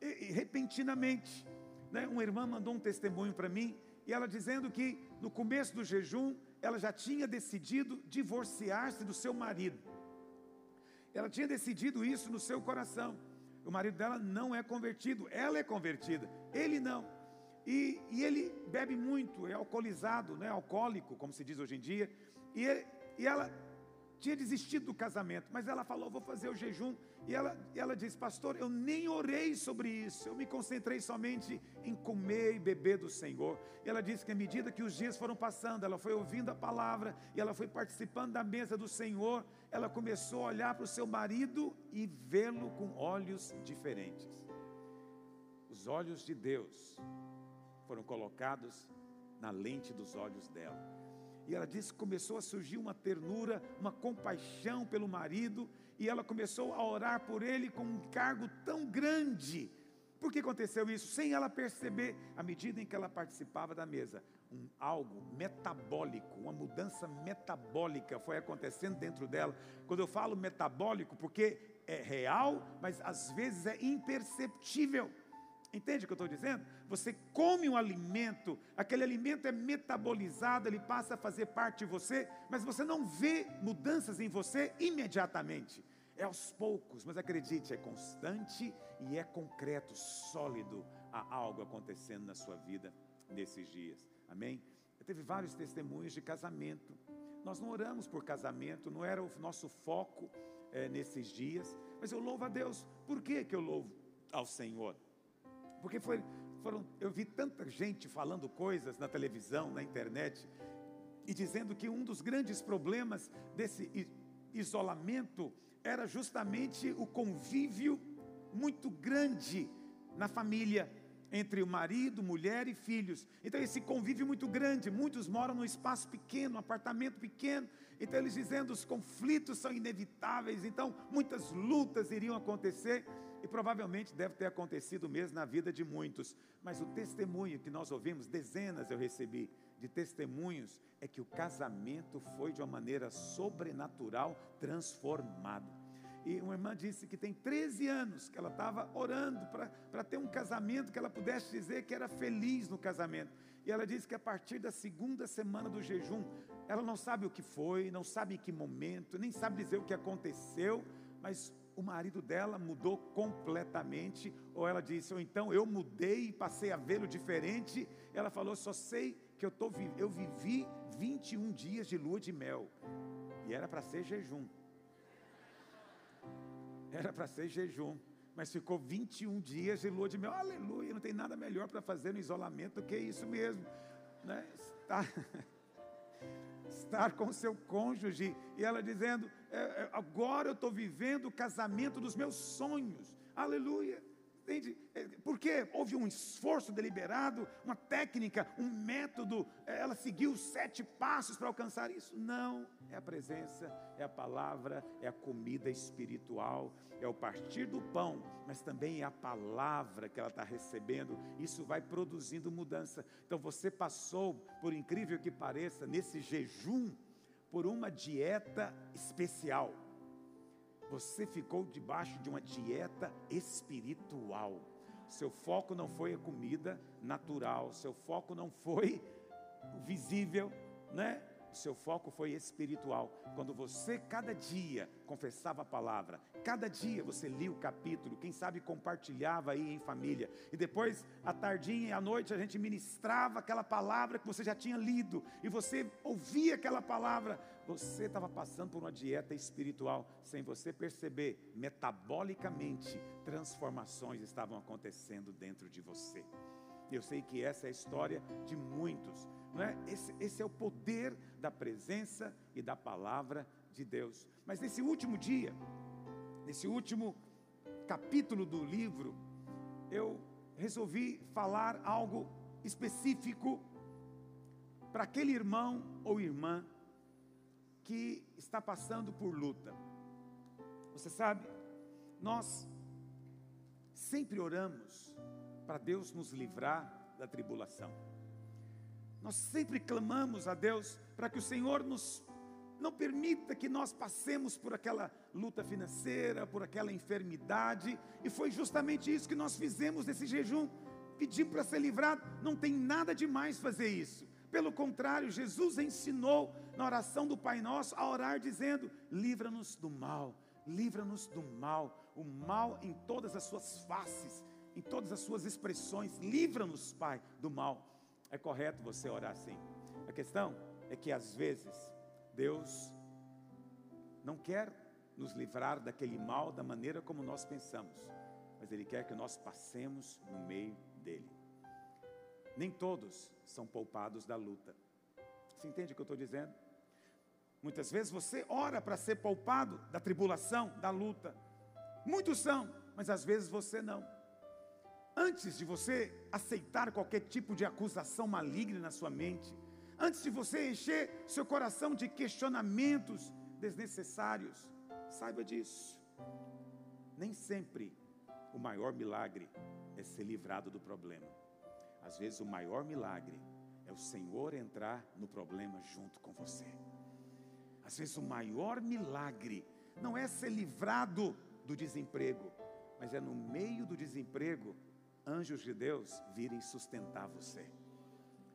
e, e, repentinamente. Né? Uma irmã mandou um testemunho para mim e ela dizendo que no começo do jejum ela já tinha decidido divorciar-se do seu marido. Ela tinha decidido isso no seu coração. O marido dela não é convertido, ela é convertida, ele não. E, e ele bebe muito, é alcoolizado, né? alcoólico, como se diz hoje em dia. E, ele, e ela tinha desistido do casamento, mas ela falou: Vou fazer o jejum. E ela, ela disse: Pastor, eu nem orei sobre isso, eu me concentrei somente em comer e beber do Senhor. E ela disse que à medida que os dias foram passando, ela foi ouvindo a palavra e ela foi participando da mesa do Senhor. Ela começou a olhar para o seu marido e vê-lo com olhos diferentes. Os olhos de Deus foram colocados na lente dos olhos dela. E ela disse que começou a surgir uma ternura, uma compaixão pelo marido, e ela começou a orar por ele com um cargo tão grande. Por que aconteceu isso? Sem ela perceber, à medida em que ela participava da mesa, um, algo metabólico, uma mudança metabólica foi acontecendo dentro dela. Quando eu falo metabólico, porque é real, mas às vezes é imperceptível. Entende o que eu estou dizendo? Você come um alimento, aquele alimento é metabolizado, ele passa a fazer parte de você, mas você não vê mudanças em você imediatamente. É aos poucos, mas acredite, é constante e é concreto, sólido. Há algo acontecendo na sua vida nesses dias. Amém? Eu teve vários testemunhos de casamento. Nós não oramos por casamento, não era o nosso foco é, nesses dias, mas eu louvo a Deus. Por que, que eu louvo ao Senhor? Porque foi, foram, eu vi tanta gente falando coisas na televisão, na internet, e dizendo que um dos grandes problemas desse isolamento era justamente o convívio muito grande na família entre o marido, mulher e filhos. Então esse convívio muito grande, muitos moram num espaço pequeno, um apartamento pequeno. Então eles dizendo os conflitos são inevitáveis, então muitas lutas iriam acontecer. E provavelmente deve ter acontecido mesmo na vida de muitos. Mas o testemunho que nós ouvimos, dezenas eu recebi de testemunhos, é que o casamento foi de uma maneira sobrenatural transformado. E uma irmã disse que tem 13 anos que ela estava orando para ter um casamento que ela pudesse dizer que era feliz no casamento. E ela disse que a partir da segunda semana do jejum, ela não sabe o que foi, não sabe em que momento, nem sabe dizer o que aconteceu, mas o marido dela mudou completamente, ou ela disse, ou então eu mudei e passei a vê-lo diferente. Ela falou, só sei que eu, tô, eu vivi 21 dias de lua de mel, e era para ser jejum. Era para ser jejum, mas ficou 21 dias de lua de mel. Aleluia, não tem nada melhor para fazer no isolamento do que isso mesmo, né? Estar, estar com seu cônjuge, e ela dizendo: é, é, agora eu estou vivendo o casamento dos meus sonhos. Aleluia. Entende? É, porque houve um esforço deliberado, uma técnica, um método, é, ela seguiu sete passos para alcançar isso? Não, é a presença, é a palavra, é a comida espiritual, é o partir do pão, mas também é a palavra que ela está recebendo, isso vai produzindo mudança. Então você passou, por incrível que pareça, nesse jejum, por uma dieta especial. Você ficou debaixo de uma dieta espiritual. Seu foco não foi a comida natural, seu foco não foi visível, né? Seu foco foi espiritual. Quando você cada dia confessava a palavra, cada dia você lia o capítulo, quem sabe compartilhava aí em família, e depois à tardinha e à noite a gente ministrava aquela palavra que você já tinha lido, e você ouvia aquela palavra, você estava passando por uma dieta espiritual, sem você perceber, metabolicamente, transformações estavam acontecendo dentro de você. Eu sei que essa é a história de muitos não é? Esse, esse é o poder da presença e da palavra de Deus. Mas nesse último dia, nesse último capítulo do livro, eu resolvi falar algo específico para aquele irmão ou irmã que está passando por luta. Você sabe, nós sempre oramos para Deus nos livrar da tribulação. Nós sempre clamamos a Deus para que o Senhor nos não permita que nós passemos por aquela luta financeira, por aquela enfermidade, e foi justamente isso que nós fizemos nesse jejum. Pedimos para ser livrado, não tem nada de mais fazer isso. Pelo contrário, Jesus ensinou na oração do Pai Nosso a orar dizendo: livra-nos do mal, livra-nos do mal, o mal em todas as suas faces em todas as suas expressões. Livra-nos, Pai, do mal. É correto você orar assim. A questão é que às vezes Deus não quer nos livrar daquele mal da maneira como nós pensamos, mas Ele quer que nós passemos no meio dele. Nem todos são poupados da luta. Você entende o que eu estou dizendo? Muitas vezes você ora para ser poupado da tribulação, da luta. Muitos são, mas às vezes você não. Antes de você aceitar qualquer tipo de acusação maligna na sua mente, antes de você encher seu coração de questionamentos desnecessários, saiba disso. Nem sempre o maior milagre é ser livrado do problema. Às vezes o maior milagre é o Senhor entrar no problema junto com você. Às vezes o maior milagre não é ser livrado do desemprego, mas é no meio do desemprego anjos de Deus virem sustentar você.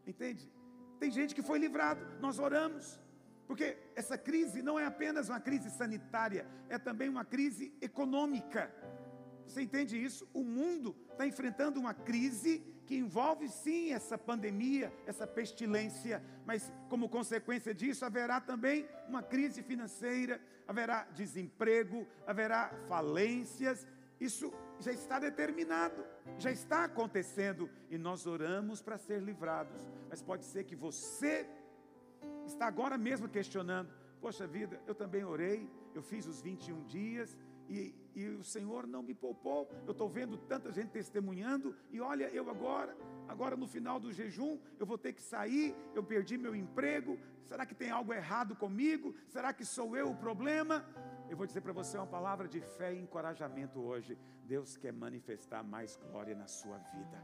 Entende? Tem gente que foi livrado, nós oramos, porque essa crise não é apenas uma crise sanitária, é também uma crise econômica. Você entende isso? O mundo está enfrentando uma crise que envolve sim essa pandemia, essa pestilência, mas como consequência disso haverá também uma crise financeira, haverá desemprego, haverá falências. Isso já está determinado, já está acontecendo e nós oramos para ser livrados. Mas pode ser que você está agora mesmo questionando: Poxa vida, eu também orei, eu fiz os 21 dias e, e o Senhor não me poupou. Eu estou vendo tanta gente testemunhando e olha, eu agora, agora no final do jejum, eu vou ter que sair, eu perdi meu emprego. Será que tem algo errado comigo? Será que sou eu o problema? Eu vou dizer para você uma palavra de fé e encorajamento hoje. Deus quer manifestar mais glória na sua vida.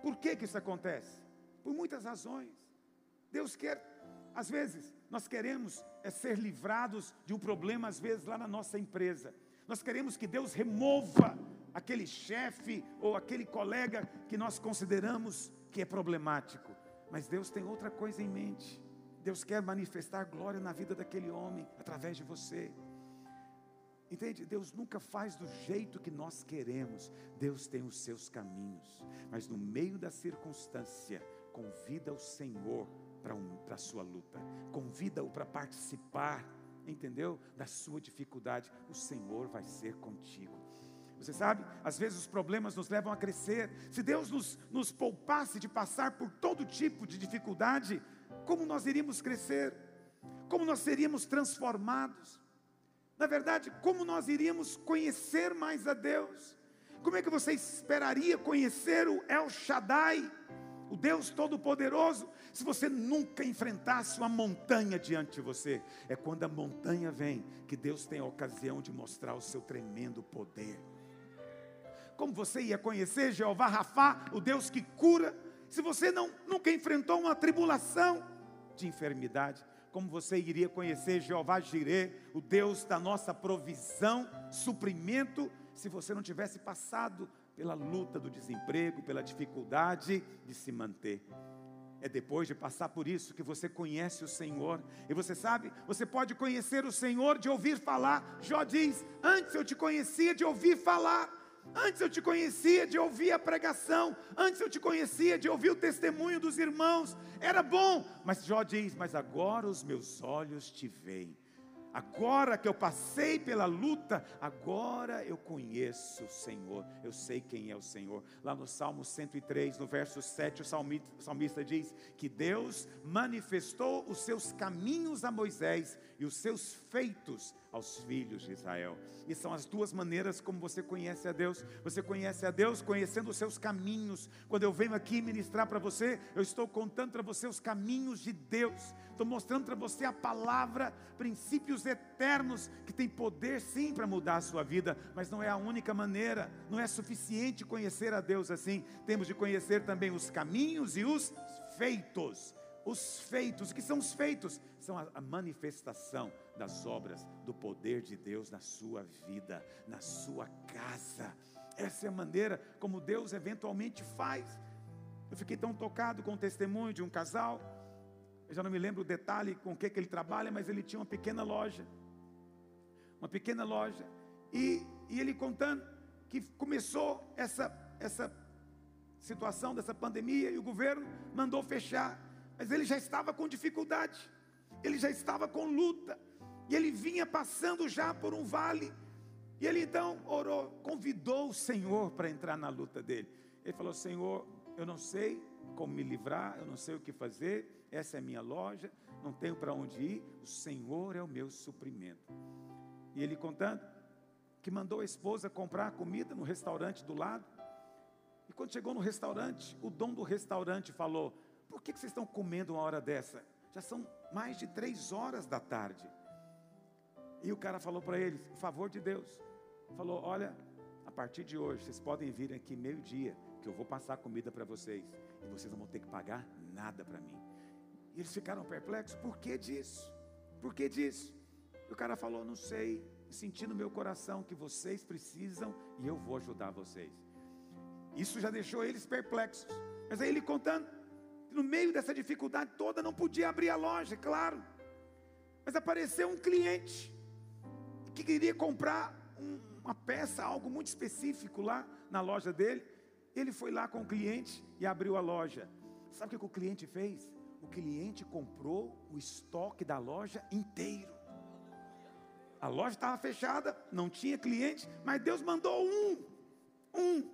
Por que que isso acontece? Por muitas razões. Deus quer, às vezes, nós queremos é ser livrados de um problema, às vezes, lá na nossa empresa. Nós queremos que Deus remova aquele chefe ou aquele colega que nós consideramos que é problemático. Mas Deus tem outra coisa em mente. Deus quer manifestar glória na vida daquele homem através de você. Entende? Deus nunca faz do jeito que nós queremos. Deus tem os seus caminhos. Mas no meio da circunstância, convida o Senhor para um, a sua luta. Convida-o para participar, entendeu? Da sua dificuldade. O Senhor vai ser contigo. Você sabe, às vezes os problemas nos levam a crescer. Se Deus nos, nos poupasse de passar por todo tipo de dificuldade, como nós iríamos crescer? Como nós seríamos transformados? Na verdade, como nós iríamos conhecer mais a Deus? Como é que você esperaria conhecer o El Shaddai, o Deus Todo-Poderoso, se você nunca enfrentasse uma montanha diante de você? É quando a montanha vem que Deus tem a ocasião de mostrar o seu tremendo poder. Como você ia conhecer Jeová Rafá, o Deus que cura, se você não, nunca enfrentou uma tribulação de enfermidade? Como você iria conhecer Jeová Jireh, o Deus da nossa provisão, suprimento, se você não tivesse passado pela luta do desemprego, pela dificuldade de se manter. É depois de passar por isso que você conhece o Senhor. E você sabe, você pode conhecer o Senhor de ouvir falar. Jó diz: Antes eu te conhecia de ouvir falar. Antes eu te conhecia de ouvir a pregação, antes eu te conhecia de ouvir o testemunho dos irmãos, era bom, mas Jó diz: Mas agora os meus olhos te veem. Agora que eu passei pela luta, agora eu conheço o Senhor, eu sei quem é o Senhor. Lá no Salmo 103, no verso 7, o salmista, o salmista diz que Deus manifestou os seus caminhos a Moisés e os seus feitos aos filhos de Israel. E são as duas maneiras como você conhece a Deus. Você conhece a Deus conhecendo os seus caminhos. Quando eu venho aqui ministrar para você, eu estou contando para você os caminhos de Deus. Estou mostrando para você a palavra, princípios eternos que tem poder sim para mudar a sua vida, mas não é a única maneira. Não é suficiente conhecer a Deus assim. Temos de conhecer também os caminhos e os feitos os feitos, o que são os feitos? São a, manifestação das obras do poder de Deus na sua vida, na sua casa. Essa é a maneira como Deus eventualmente faz. Eu fiquei tão tocado com o testemunho de um casal. Eu já não me lembro o detalhe com o que, que ele trabalha, mas ele tinha uma pequena loja. Uma pequena loja. E, e ele contando que começou essa, essa situação dessa pandemia e o governo mandou fechar, mas ele já estava com dificuldade, ele já estava com luta, e ele vinha passando já por um vale, e ele então orou, convidou o Senhor para entrar na luta dele. Ele falou: Senhor, eu não sei como me livrar, eu não sei o que fazer, essa é a minha loja, não tenho para onde ir, o Senhor é o meu suprimento. E ele contando que mandou a esposa comprar comida no restaurante do lado, e quando chegou no restaurante, o dono do restaurante falou: Por que vocês estão comendo uma hora dessa? Já são mais de três horas da tarde. E o cara falou para eles: favor de Deus, falou: Olha, a partir de hoje vocês podem vir aqui meio-dia, que eu vou passar comida para vocês, e vocês não vão ter que pagar nada para mim. E eles ficaram perplexos: Por que disso? Por que disso? E o cara falou: Não sei, senti no meu coração que vocês precisam e eu vou ajudar vocês. Isso já deixou eles perplexos. Mas aí ele contando, no meio dessa dificuldade toda, não podia abrir a loja, claro. Mas apareceu um cliente que queria comprar um, uma peça, algo muito específico lá na loja dele. Ele foi lá com o cliente e abriu a loja. Sabe o que, o cliente fez? O cliente comprou o estoque da loja inteiro. A loja estava fechada, não tinha cliente, mas Deus mandou um, um,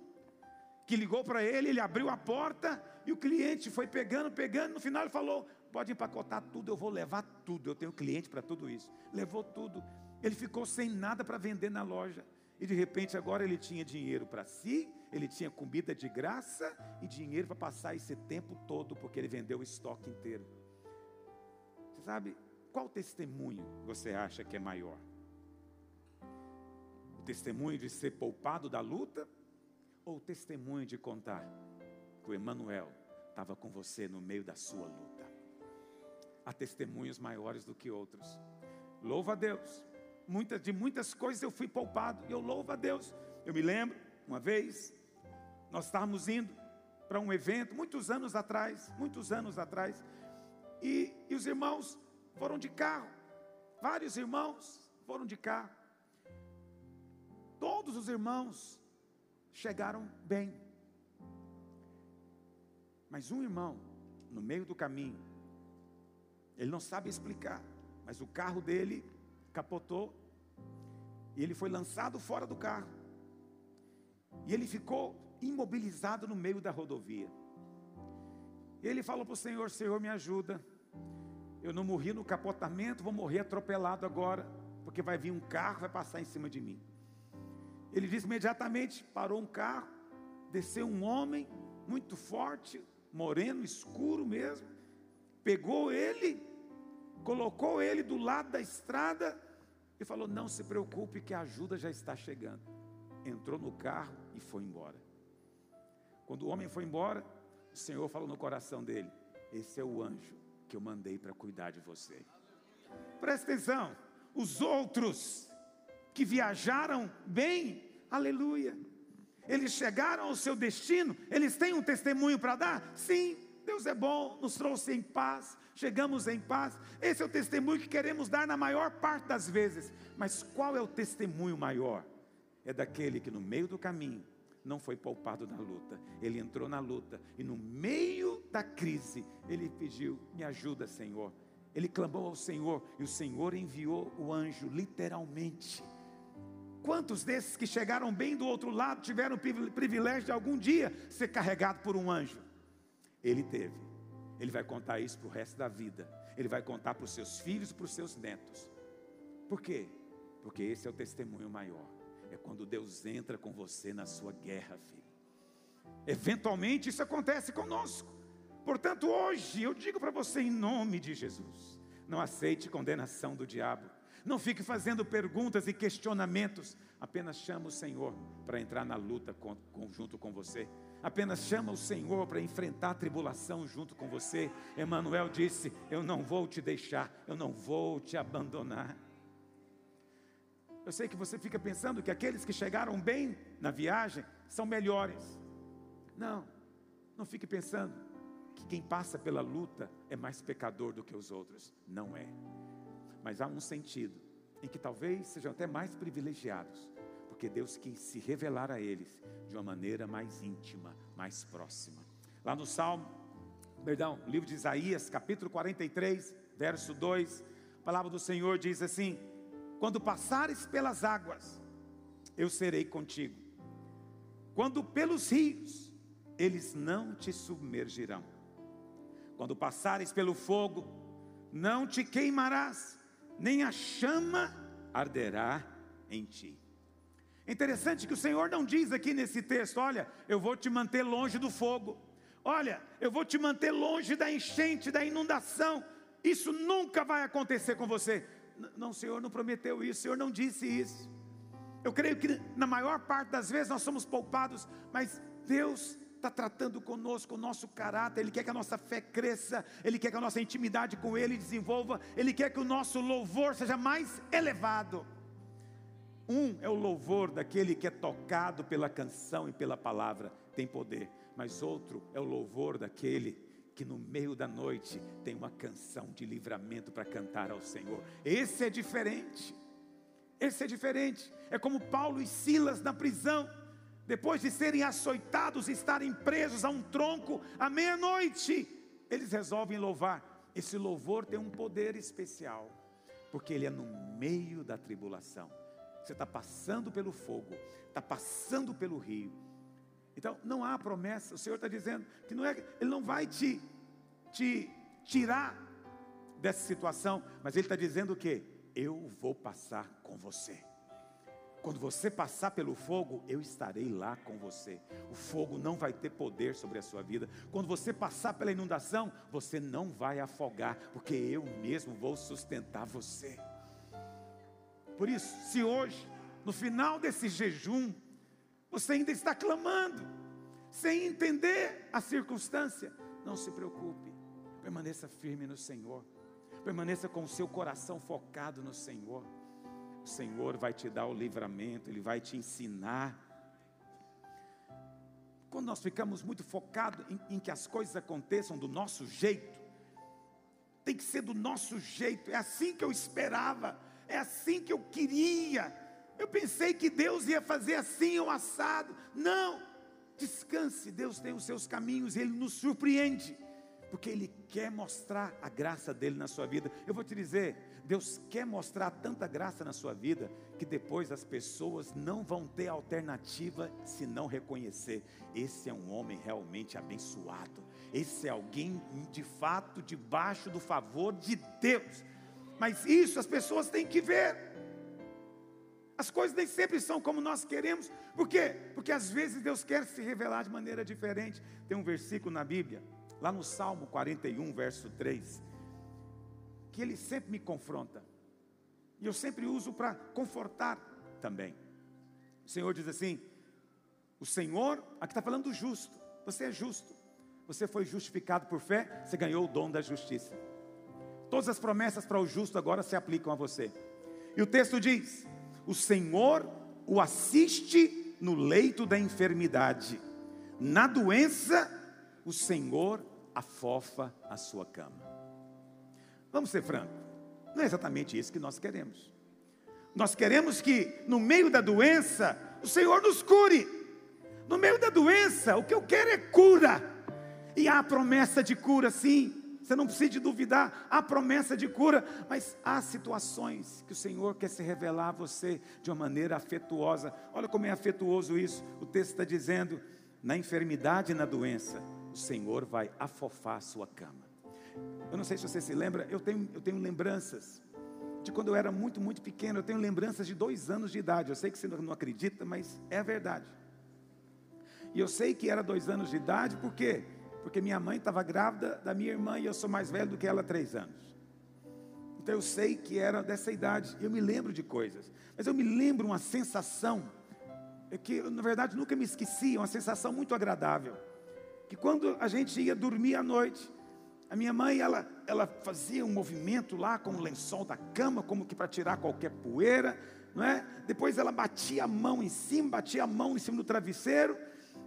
que ligou para ele, ele abriu a porta e o cliente foi pegando, pegando. No final ele falou: Pode empacotar tudo, eu vou levar tudo. Eu tenho cliente para tudo isso. Levou tudo. Ele ficou sem nada para vender na loja. E de repente agora ele tinha dinheiro para si, ele tinha comida de graça e dinheiro para passar esse tempo todo, porque ele vendeu o estoque inteiro. Você sabe, qual testemunho você acha que é maior? O testemunho de ser poupado da luta ou o testemunho de contar que o Emanuel estava com você no meio da sua luta? Há testemunhos maiores do que outros. Louva a Deus. Muitas, de muitas coisas eu fui poupado e eu louvo a Deus. Eu me lembro, uma vez, nós estávamos indo para um evento, muitos anos atrás, muitos anos atrás, e, e os irmãos foram de carro, vários irmãos foram de carro. Todos os irmãos chegaram bem. Mas um irmão, no meio do caminho, ele não sabe explicar, mas o carro dele capotou e ele foi lançado fora do carro. E ele ficou imobilizado no meio da rodovia. E ele falou para o Senhor: Senhor, me ajuda. Eu não morri no capotamento, vou morrer atropelado agora, porque vai vir um carro, vai passar em cima de mim. Ele disse imediatamente: parou um carro, desceu um homem muito forte, moreno, escuro mesmo, pegou ele, colocou ele do lado da estrada e falou: Não se preocupe, que a ajuda já está chegando. Entrou no carro e foi embora. Quando o homem foi embora, o Senhor falou no coração dele: Esse é o anjo que eu mandei para cuidar de você. Presta atenção, os outros que viajaram bem, aleluia. Eles chegaram ao seu destino, eles têm um testemunho para dar? Sim, Deus é bom, nos trouxe em paz, chegamos em paz. Esse é o testemunho que queremos dar na maior parte das vezes. Mas qual é o testemunho maior? É daquele que no meio do caminho não foi poupado da luta, ele entrou na luta e no meio da crise ele pediu: Me ajuda, Senhor. Ele clamou ao Senhor e o Senhor enviou o anjo, literalmente Quantos desses que chegaram bem do outro lado tiveram o privilégio de algum dia ser carregado por um anjo? Ele teve. Ele vai contar isso para o resto da vida. Ele vai contar para os seus filhos e para os seus netos. Por quê? Porque esse é o testemunho maior. É quando Deus entra com você na sua guerra, filho. Eventualmente isso acontece conosco. Portanto, hoje eu digo para você em nome de Jesus: não aceite condenação do diabo não fique fazendo perguntas e questionamentos. Apenas chama o Senhor para entrar na luta com, junto com você. Apenas chama o Senhor para enfrentar a tribulação junto com você. Emmanuel disse: Eu não vou te deixar, eu não vou te abandonar. Eu sei que você fica pensando que aqueles que chegaram bem na viagem são melhores. Não, não fique pensando que quem passa pela luta é mais pecador do que os outros. Não é mas há um sentido em que talvez sejam até mais privilegiados, porque Deus quis se revelar a eles de uma maneira mais íntima, mais próxima. Lá no Salmo, perdão, livro de Isaías, capítulo 43, verso 2, a palavra do Senhor diz assim: Quando passares pelas águas, eu serei contigo. Quando pelos rios, eles não te submergirão. Quando passares pelo fogo, não te queimarás, nem a chama arderá em ti. É interessante que o Senhor não diz aqui nesse texto: olha, eu vou te manter longe do fogo, olha, eu vou te manter longe da enchente, da inundação. Isso nunca vai acontecer com você. Não, o Senhor não prometeu isso, o Senhor não disse isso. Eu creio que na maior parte das vezes nós somos poupados, mas Deus está tratando conosco o nosso caráter, Ele quer que a nossa fé cresça, Ele quer que a nossa intimidade com Ele desenvolva, Ele quer que o nosso louvor seja mais elevado. Um é o louvor daquele que é tocado pela canção e pela palavra, tem poder, mas outro é o louvor daquele que no meio da noite tem uma canção de livramento para cantar ao Senhor. Esse é diferente. Esse é diferente. É como Paulo e Silas na prisão depois de serem açoitados e estarem presos a um tronco à meia-noite, eles resolvem louvar. Esse louvor tem um poder especial, porque ele é no meio da tribulação. Você está passando pelo fogo, está passando pelo rio. Então não há promessa. O Senhor está dizendo que não é, Ele não vai te, te tirar dessa situação, mas Ele está dizendo que eu vou passar com você. Quando você passar pelo fogo, eu estarei lá com você. O fogo não vai ter poder sobre a sua vida. Quando você passar pela inundação, você não vai afogar, porque eu mesmo vou sustentar você. Por isso, se hoje, no final desse jejum, você ainda está clamando, sem entender a circunstância, não se preocupe, permaneça firme no Senhor, permaneça com o seu coração focado no Senhor o Senhor vai te dar o livramento, Ele vai te ensinar. Quando nós ficamos muito focados em, em que as coisas aconteçam do nosso jeito, tem que ser do nosso jeito, é assim que eu esperava, é assim que eu queria. Eu pensei que Deus ia fazer assim ou assado. Não, descanse, Deus tem os seus caminhos, Ele nos surpreende, porque Ele quer mostrar a graça dele na sua vida. Eu vou te dizer, Deus quer mostrar tanta graça na sua vida que depois as pessoas não vão ter alternativa se não reconhecer: esse é um homem realmente abençoado, esse é alguém de fato debaixo do favor de Deus. Mas isso as pessoas têm que ver. As coisas nem sempre são como nós queremos. Por quê? Porque às vezes Deus quer se revelar de maneira diferente. Tem um versículo na Bíblia, lá no Salmo 41, verso 3 que ele sempre me confronta. E eu sempre uso para confortar também. O Senhor diz assim: o Senhor, aqui está falando do justo, você é justo, você foi justificado por fé, você ganhou o dom da justiça. Todas as promessas para o justo agora se aplicam a você. E o texto diz: o Senhor o assiste no leito da enfermidade, na doença, o Senhor afofa a sua cama. Vamos ser francos, não é exatamente isso que nós queremos. Nós queremos que no meio da doença o Senhor nos cure. No meio da doença, o que eu quero é cura. E há promessa de cura, sim. Você não precisa duvidar, há promessa de cura, mas há situações que o Senhor quer se revelar a você de uma maneira afetuosa. Olha como é afetuoso isso. O texto está dizendo: na enfermidade e na doença, o Senhor vai afofar a sua cama. Eu não sei se você se lembra, eu tenho, eu tenho lembranças de quando eu era muito, muito pequeno. Eu tenho lembranças de dois anos de idade. Eu sei que você não acredita, mas é a verdade. E eu sei que era dois anos de idade, por quê? Porque minha mãe estava grávida da minha irmã e eu sou mais velho do que ela três anos. Então eu sei que era dessa idade. Eu me lembro de coisas, mas eu me lembro uma sensação é que na verdade nunca me esqueci, uma sensação muito agradável. Que quando a gente ia dormir à noite, a minha mãe, ela, ela fazia um movimento lá com o lençol da cama, como que para tirar qualquer poeira, não é? Depois ela batia a mão em cima, batia a mão em cima do travesseiro,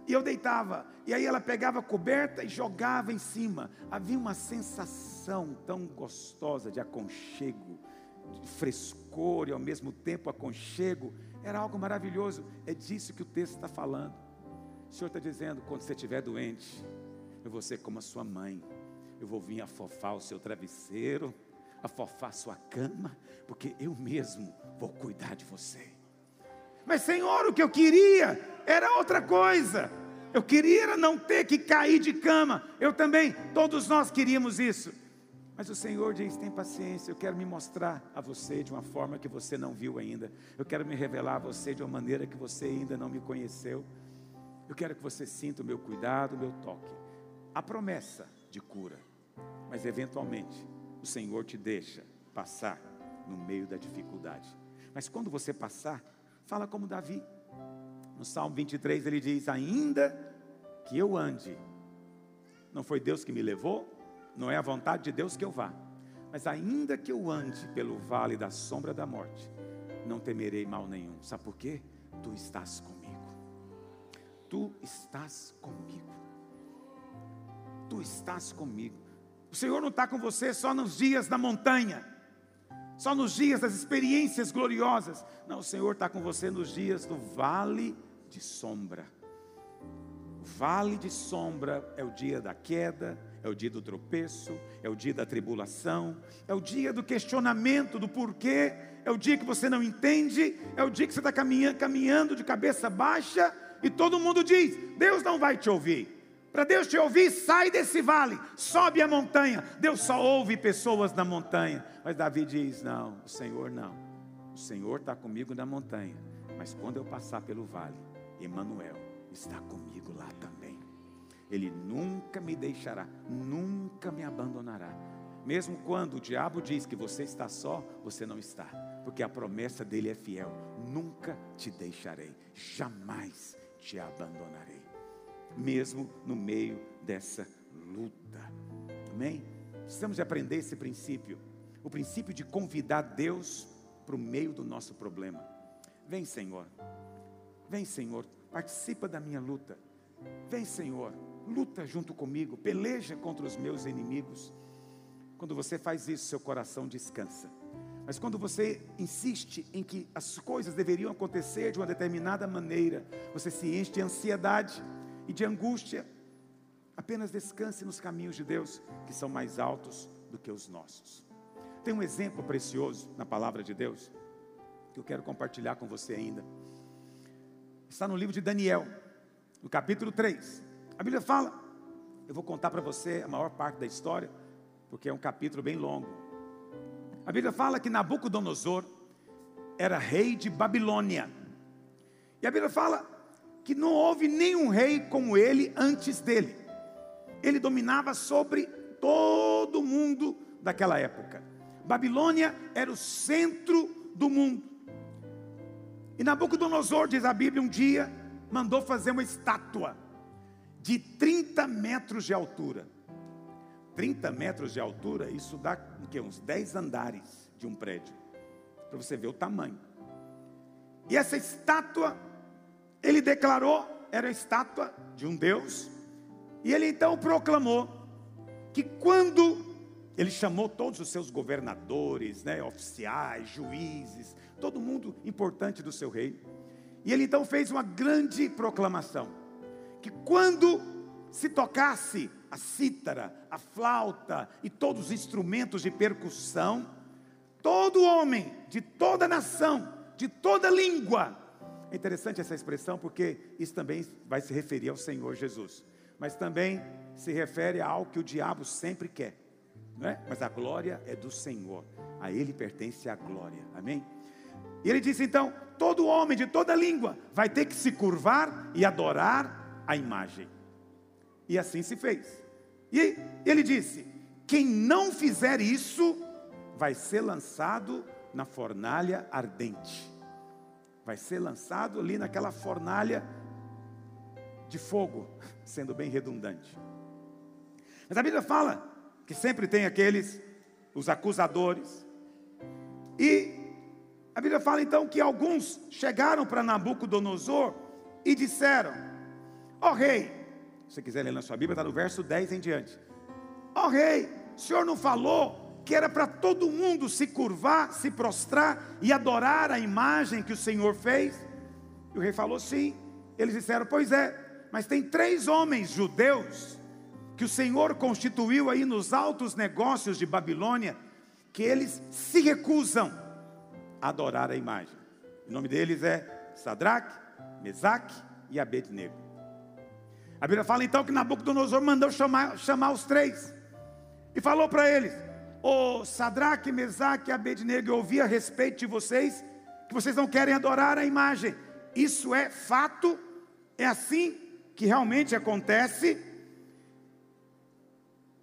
e eu deitava. E aí ela pegava a coberta e jogava em cima. Havia uma sensação tão gostosa de aconchego, de frescor e ao mesmo tempo aconchego. Era algo maravilhoso. É disso que o texto está falando. Senhor está dizendo: quando você estiver doente, eu vou ser como a sua mãe. Eu vou vir afofar o seu travesseiro, afofar a sua cama, porque eu mesmo vou cuidar de você. Mas, Senhor, o que eu queria era outra coisa. Eu queria não ter que cair de cama. Eu também, todos nós queríamos isso. Mas o Senhor diz: tem paciência, eu quero me mostrar a você de uma forma que você não viu ainda. Eu quero me revelar a você de uma maneira que você ainda não me conheceu. Eu quero que você sinta o meu cuidado, o meu toque. A promessa de cura. Mas eventualmente, o Senhor te deixa passar no meio da dificuldade. Mas quando você passar, fala como Davi. No Salmo 23 ele diz: Ainda que eu ande, não foi Deus que me levou, não é a vontade de Deus que eu vá. Mas ainda que eu ande pelo vale da sombra da morte, não temerei mal nenhum. Sabe por quê? Tu estás comigo. Tu estás comigo. Tu estás comigo. O Senhor não está com você só nos dias da montanha, só nos dias das experiências gloriosas. Não, o Senhor está com você nos dias do vale de sombra. Vale de sombra é o dia da queda, é o dia do tropeço, é o dia da tribulação, é o dia do questionamento do porquê, é o dia que você não entende, é o dia que você está caminhando de cabeça baixa e todo mundo diz: Deus não vai te ouvir. Para Deus te ouvir, sai desse vale, sobe a montanha. Deus só ouve pessoas na montanha. Mas Davi diz: Não, o Senhor não. O Senhor está comigo na montanha. Mas quando eu passar pelo vale, Emmanuel está comigo lá também. Ele nunca me deixará, nunca me abandonará. Mesmo quando o diabo diz que você está só, você não está, porque a promessa dele é fiel: nunca te deixarei, jamais te abandonarei, mesmo no meio dessa luta. Amém? Precisamos de aprender esse princípio, o princípio de convidar Deus para o meio do nosso problema. Vem, Senhor, vem, Senhor, participa da minha luta. Vem, Senhor, luta junto comigo, peleja contra os meus inimigos. Quando você faz isso, seu coração descansa. Mas quando você insiste em que as coisas deveriam acontecer de uma determinada maneira, você se enche de ansiedade e de angústia. Apenas descanse nos caminhos de Deus, que são mais altos do que os nossos. Tem um exemplo precioso na palavra de Deus, que eu quero compartilhar com você ainda. Está no livro de Daniel, no capítulo 3. A Bíblia fala, eu vou contar para você a maior parte da história, porque é um capítulo bem longo. A Bíblia fala que Nabucodonosor era rei de Babilônia. E a Bíblia fala que não houve nenhum rei como ele antes dele. Ele dominava sobre todo mundo daquela época. Babilônia era o centro do mundo. E Nabucodonosor, diz a Bíblia, um dia mandou fazer uma estátua de 30 metros de altura. 30 metros de altura, isso dá uns 10 andares de um prédio. Para você ver o tamanho. E essa estátua, ele declarou, era a estátua de um Deus. E ele então proclamou que quando ele chamou todos os seus governadores, né, oficiais, juízes, todo mundo importante do seu reino. E ele então fez uma grande proclamação que quando se tocasse a cítara, a flauta e todos os instrumentos de percussão, todo homem de toda nação, de toda língua, é interessante essa expressão porque isso também vai se referir ao Senhor Jesus, mas também se refere a algo que o diabo sempre quer, não é? Mas a glória é do Senhor, a Ele pertence a glória, amém? E ele disse então: todo homem de toda língua vai ter que se curvar e adorar a imagem. E assim se fez. E ele disse: quem não fizer isso, vai ser lançado na fornalha ardente. Vai ser lançado ali naquela fornalha de fogo, sendo bem redundante. Mas a Bíblia fala que sempre tem aqueles, os acusadores. E a Bíblia fala então que alguns chegaram para Nabucodonosor e disseram: Ó oh, rei, se você quiser ler na sua Bíblia, está no verso 10 em diante. Ó oh, rei, o senhor não falou que era para todo mundo se curvar, se prostrar e adorar a imagem que o Senhor fez? E o rei falou: sim. Eles disseram: pois é, mas tem três homens judeus que o Senhor constituiu aí nos altos negócios de Babilônia, que eles se recusam a adorar a imagem. O nome deles é Sadraque, Mesaque e Abednego. A Bíblia fala então que Nabucodonosor mandou chamar, chamar os três e falou para eles: Ô oh, Sadraque, Mesaque e Abednego, eu ouvi a respeito de vocês que vocês não querem adorar a imagem. Isso é fato, é assim que realmente acontece.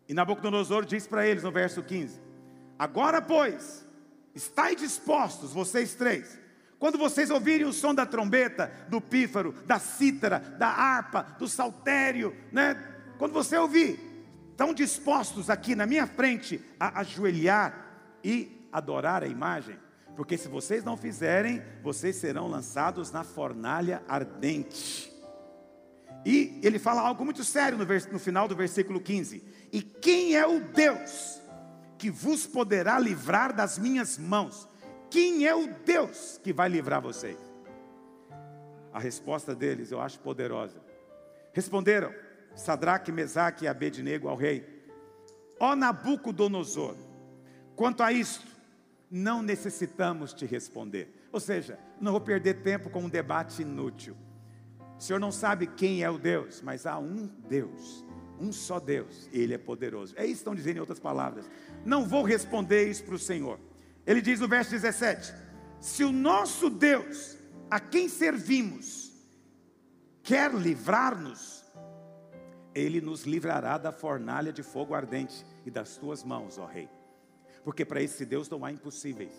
E Nabucodonosor diz para eles no verso 15: Agora, pois, estáis dispostos, vocês três, quando vocês ouvirem o som da trombeta, do pífaro, da cítara, da harpa, do saltério, né? Quando você ouvir, estão dispostos aqui na minha frente a ajoelhar e adorar a imagem? Porque se vocês não fizerem, vocês serão lançados na fornalha ardente. E ele fala algo muito sério no, no final do versículo 15: E quem é o Deus que vos poderá livrar das minhas mãos? Quem é o Deus que vai livrar vocês? A resposta deles eu acho poderosa. Responderam Sadraque, Mesaque e Abednego ao rei: Ó Nabucodonosor, quanto a isto, não necessitamos te responder. Ou seja, não vou perder tempo com um debate inútil. O senhor não sabe quem é o Deus, mas há um Deus, um só Deus, Ele é poderoso. É isso que estão dizendo em outras palavras. Não vou responder isso para o Senhor. Ele diz no verso 17: Se o nosso Deus, a quem servimos, quer livrar-nos, ele nos livrará da fornalha de fogo ardente e das tuas mãos, ó Rei. Porque para esse Deus não há impossíveis.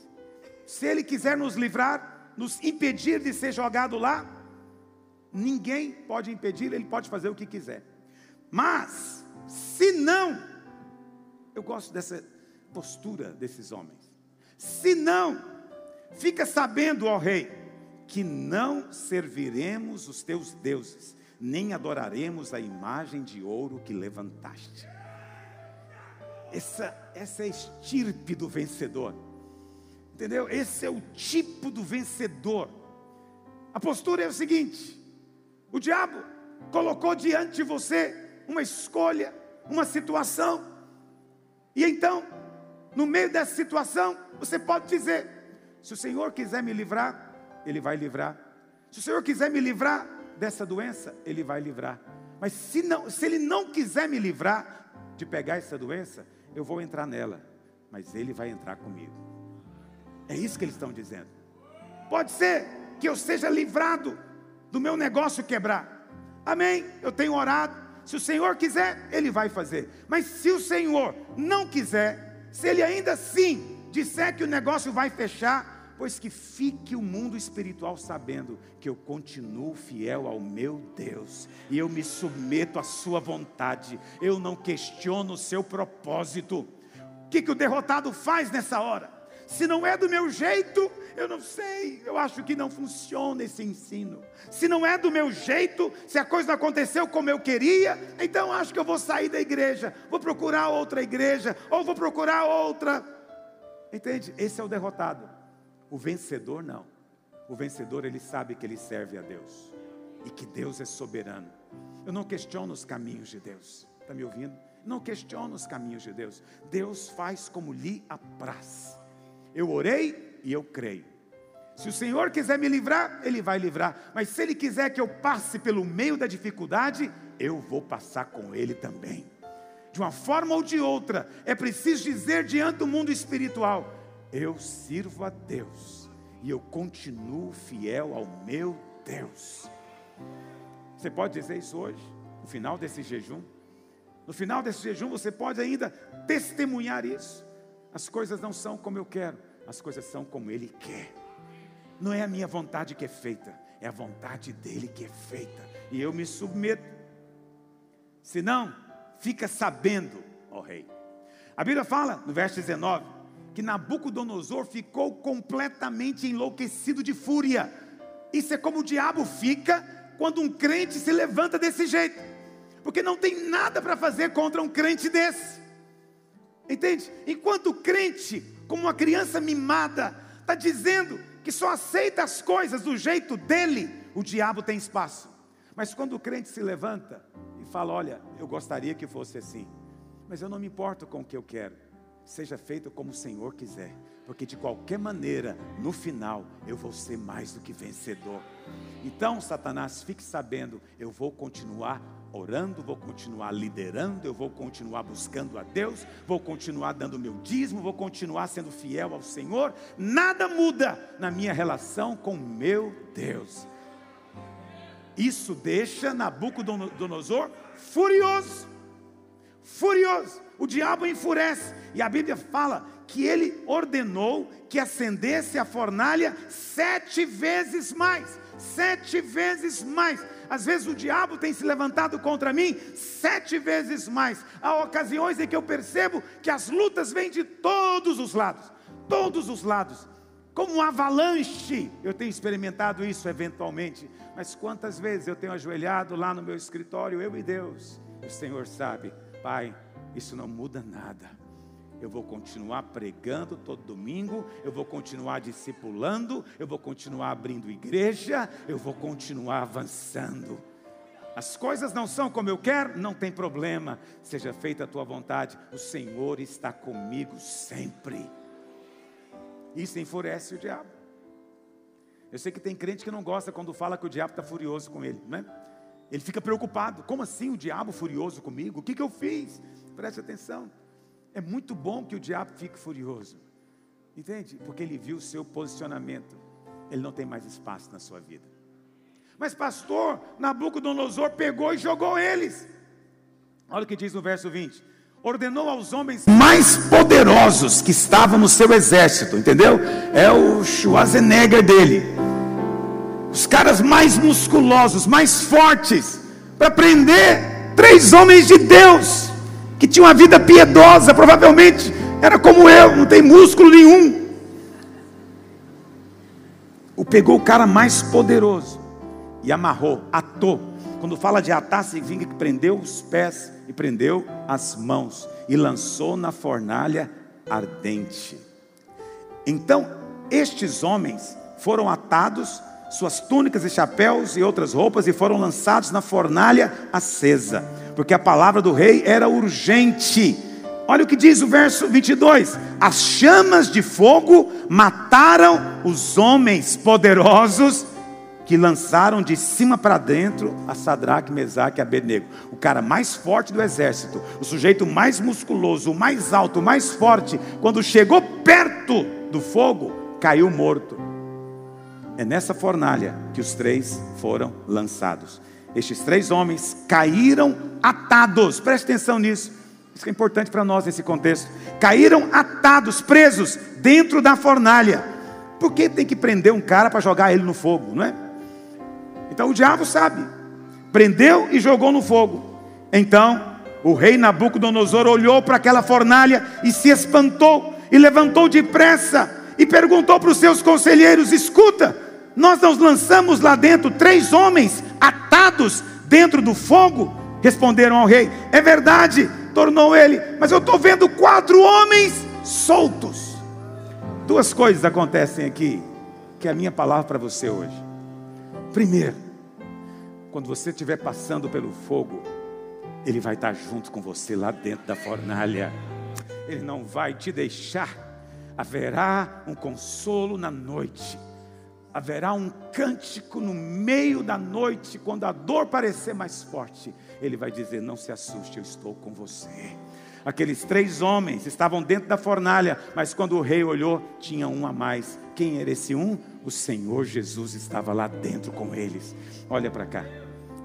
Se ele quiser nos livrar, nos impedir de ser jogado lá, ninguém pode impedir, ele pode fazer o que quiser. Mas, se não, eu gosto dessa postura desses homens. Se não, fica sabendo, ó rei, que não serviremos os teus deuses, nem adoraremos a imagem de ouro que levantaste. Essa, essa é a estirpe do vencedor, entendeu? Esse é o tipo do vencedor. A postura é o seguinte: o diabo colocou diante de você uma escolha, uma situação, e então no meio dessa situação, você pode dizer: se o Senhor quiser me livrar, Ele vai livrar. Se o Senhor quiser me livrar dessa doença, Ele vai livrar. Mas se, não, se Ele não quiser me livrar de pegar essa doença, eu vou entrar nela. Mas Ele vai entrar comigo. É isso que eles estão dizendo. Pode ser que eu seja livrado do meu negócio quebrar. Amém. Eu tenho orado. Se o Senhor quiser, Ele vai fazer. Mas se o Senhor não quiser, se ele ainda assim disser que o negócio vai fechar, pois que fique o mundo espiritual sabendo que eu continuo fiel ao meu Deus e eu me submeto à sua vontade, eu não questiono o seu propósito. O que, que o derrotado faz nessa hora? Se não é do meu jeito, eu não sei, eu acho que não funciona esse ensino. Se não é do meu jeito, se a coisa não aconteceu como eu queria, então acho que eu vou sair da igreja, vou procurar outra igreja, ou vou procurar outra. Entende? Esse é o derrotado. O vencedor não. O vencedor ele sabe que ele serve a Deus e que Deus é soberano. Eu não questiono os caminhos de Deus. Está me ouvindo? Não questiono os caminhos de Deus. Deus faz como lhe apraz. Eu orei e eu creio. Se o Senhor quiser me livrar, Ele vai livrar. Mas se Ele quiser que eu passe pelo meio da dificuldade, eu vou passar com Ele também. De uma forma ou de outra, é preciso dizer diante do mundo espiritual: eu sirvo a Deus e eu continuo fiel ao meu Deus. Você pode dizer isso hoje, no final desse jejum? No final desse jejum, você pode ainda testemunhar isso. As coisas não são como eu quero, as coisas são como Ele quer. Não é a minha vontade que é feita, é a vontade dele que é feita. E eu me submeto. Se não, fica sabendo, ó rei. A Bíblia fala, no verso 19, que Nabucodonosor ficou completamente enlouquecido de fúria. Isso é como o diabo fica quando um crente se levanta desse jeito, porque não tem nada para fazer contra um crente desse. Entende? Enquanto o crente, como uma criança mimada, está dizendo que só aceita as coisas do jeito dele, o diabo tem espaço. Mas quando o crente se levanta e fala: Olha, eu gostaria que fosse assim, mas eu não me importo com o que eu quero, seja feito como o Senhor quiser, porque de qualquer maneira, no final, eu vou ser mais do que vencedor. Então, Satanás, fique sabendo, eu vou continuar orando, vou continuar liderando, eu vou continuar buscando a Deus, vou continuar dando meu dízimo, vou continuar sendo fiel ao Senhor. Nada muda na minha relação com meu Deus. Isso deixa Nabucodonosor furioso. Furioso. O diabo enfurece. E a Bíblia fala que ele ordenou que acendesse a fornalha sete vezes mais. Sete vezes mais. Às vezes o diabo tem se levantado contra mim sete vezes mais. Há ocasiões em que eu percebo que as lutas vêm de todos os lados. Todos os lados. Como um avalanche. Eu tenho experimentado isso eventualmente. Mas quantas vezes eu tenho ajoelhado lá no meu escritório, eu e Deus. O Senhor sabe, Pai, isso não muda nada. Eu vou continuar pregando todo domingo, eu vou continuar discipulando, eu vou continuar abrindo igreja, eu vou continuar avançando. As coisas não são como eu quero, não tem problema, seja feita a tua vontade, o Senhor está comigo sempre. Isso enfurece o diabo. Eu sei que tem crente que não gosta quando fala que o diabo está furioso com ele, não é? Ele fica preocupado: como assim o diabo furioso comigo? O que, que eu fiz? Preste atenção. É muito bom que o diabo fique furioso, entende? Porque ele viu o seu posicionamento, ele não tem mais espaço na sua vida. Mas, pastor, Nabucodonosor pegou e jogou eles. Olha o que diz no verso 20: ordenou aos homens mais poderosos que estavam no seu exército, entendeu? É o Schwarzenegger dele. Os caras mais musculosos, mais fortes, para prender três homens de Deus que tinha uma vida piedosa, provavelmente era como eu, não tem músculo nenhum. O pegou o cara mais poderoso e amarrou, atou. Quando fala de atar, significa que prendeu os pés e prendeu as mãos e lançou na fornalha ardente. Então, estes homens foram atados, suas túnicas e chapéus e outras roupas, e foram lançados na fornalha acesa porque a palavra do rei era urgente. Olha o que diz o verso 22: As chamas de fogo mataram os homens poderosos que lançaram de cima para dentro a Sadraque, Mesaque e Abednego. O cara mais forte do exército, o sujeito mais musculoso, o mais alto, o mais forte, quando chegou perto do fogo, caiu morto. É nessa fornalha que os três foram lançados. Estes três homens caíram atados, preste atenção nisso, isso é importante para nós nesse contexto. Caíram atados, presos dentro da fornalha. Por que tem que prender um cara para jogar ele no fogo, não é? Então o diabo sabe, prendeu e jogou no fogo. Então o rei Nabucodonosor olhou para aquela fornalha e se espantou, e levantou depressa e perguntou para os seus conselheiros: escuta, nós nos lançamos lá dentro, três homens atados dentro do fogo. Responderam ao rei: É verdade, tornou ele, mas eu estou vendo quatro homens soltos. Duas coisas acontecem aqui, que é a minha palavra para você hoje. Primeiro, quando você estiver passando pelo fogo, ele vai estar junto com você lá dentro da fornalha. Ele não vai te deixar. Haverá um consolo na noite haverá um cântico no meio da noite, quando a dor parecer mais forte, ele vai dizer: Não se assuste, eu estou com você. Aqueles três homens estavam dentro da fornalha, mas quando o rei olhou, tinha um a mais. Quem era esse um? O Senhor Jesus estava lá dentro com eles. Olha para cá.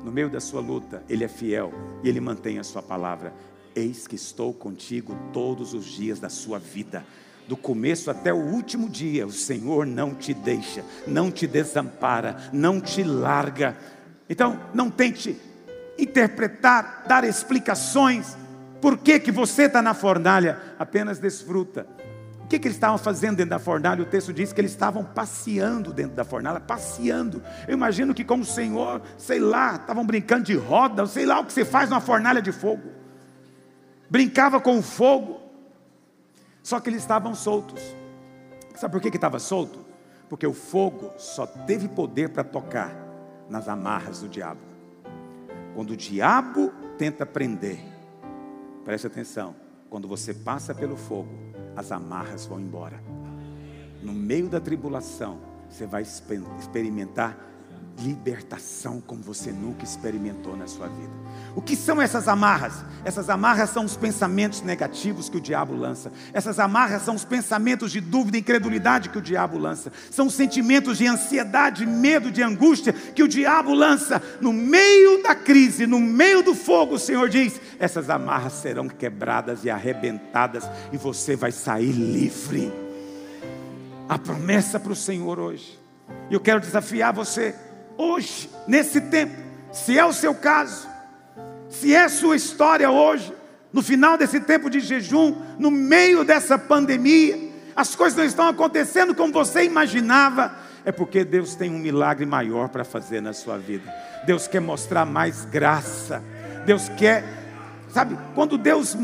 No meio da sua luta, ele é fiel e ele mantém a sua palavra. Eis que estou contigo todos os dias da sua vida do começo até o último dia, o Senhor não te deixa, não te desampara, não te larga. Então, não tente interpretar, dar explicações, por que, que você está na fornalha, apenas desfruta. O que, que eles estavam fazendo dentro da fornalha? O texto diz que eles estavam passeando dentro da fornalha, passeando. Eu imagino que, como o Senhor, sei lá, estavam brincando de roda, sei lá o que você faz numa fornalha de fogo. Brincava com o fogo Só que eles estavam soltos. Sabe por que estava solto? Porque o fogo só teve poder para tocar nas amarras do diabo. Quando o diabo tenta prender, preste atenção, quando você passa pelo fogo, as amarras vão embora. No meio da tribulação, você vai experimentar libertação como você nunca experimentou na sua vida. O que são essas amarras? Essas amarras são os pensamentos negativos que o diabo lança. Essas amarras são os pensamentos de dúvida e incredulidade que o diabo lança. São os sentimentos de ansiedade, medo, de angústia que o diabo lança. No meio da crise, no meio do fogo, o Senhor diz: essas amarras serão quebradas e arrebentadas e você vai sair livre. A promessa para o Senhor hoje. Eu quero desafiar você hoje, nesse tempo, se é o seu caso, se é sua história hoje, no final desse tempo de jejum, no meio dessa pandemia, as coisas não estão acontecendo como você imaginava, é porque Deus tem um milagre maior para fazer na sua vida. Deus quer mostrar mais graça. Deus quer, sabe, quando Deus,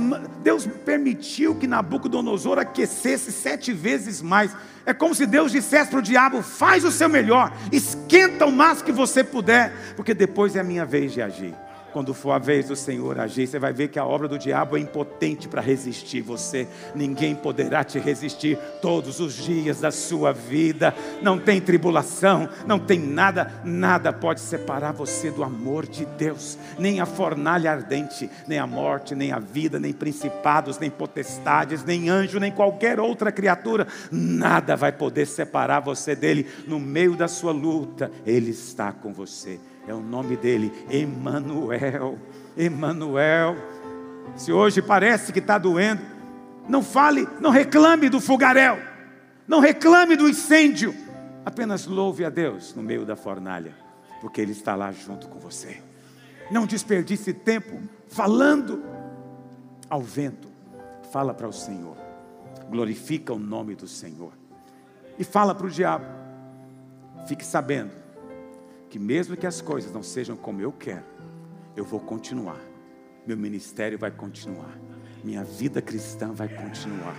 Deus permitiu que Nabucodonosor aquecesse sete vezes mais, é como se Deus dissesse para o diabo: faz o seu melhor, esquenta o máximo que você puder, porque depois é a minha vez de agir. Quando for a vez do Senhor agir, você vai ver que a obra do diabo é impotente para resistir você. Ninguém poderá te resistir todos os dias da sua vida. Não tem tribulação, não tem nada, nada pode separar você do amor de Deus. Nem a fornalha ardente, nem a morte, nem a vida, nem principados, nem potestades, nem anjo, nem qualquer outra criatura. Nada vai poder separar você dele. No meio da sua luta, ele está com você é o nome dele, Emanuel. Emanuel. Se hoje parece que está doendo, não fale, não reclame do fogaréu, não reclame do incêndio, apenas louve a Deus no meio da fornalha, porque Ele está lá junto com você. Não desperdice tempo falando ao vento, fala para o Senhor, glorifica o nome do Senhor e fala para o diabo, fique sabendo que mesmo que as coisas não sejam como eu quero, eu vou continuar. Meu ministério vai continuar. Minha vida cristã vai continuar.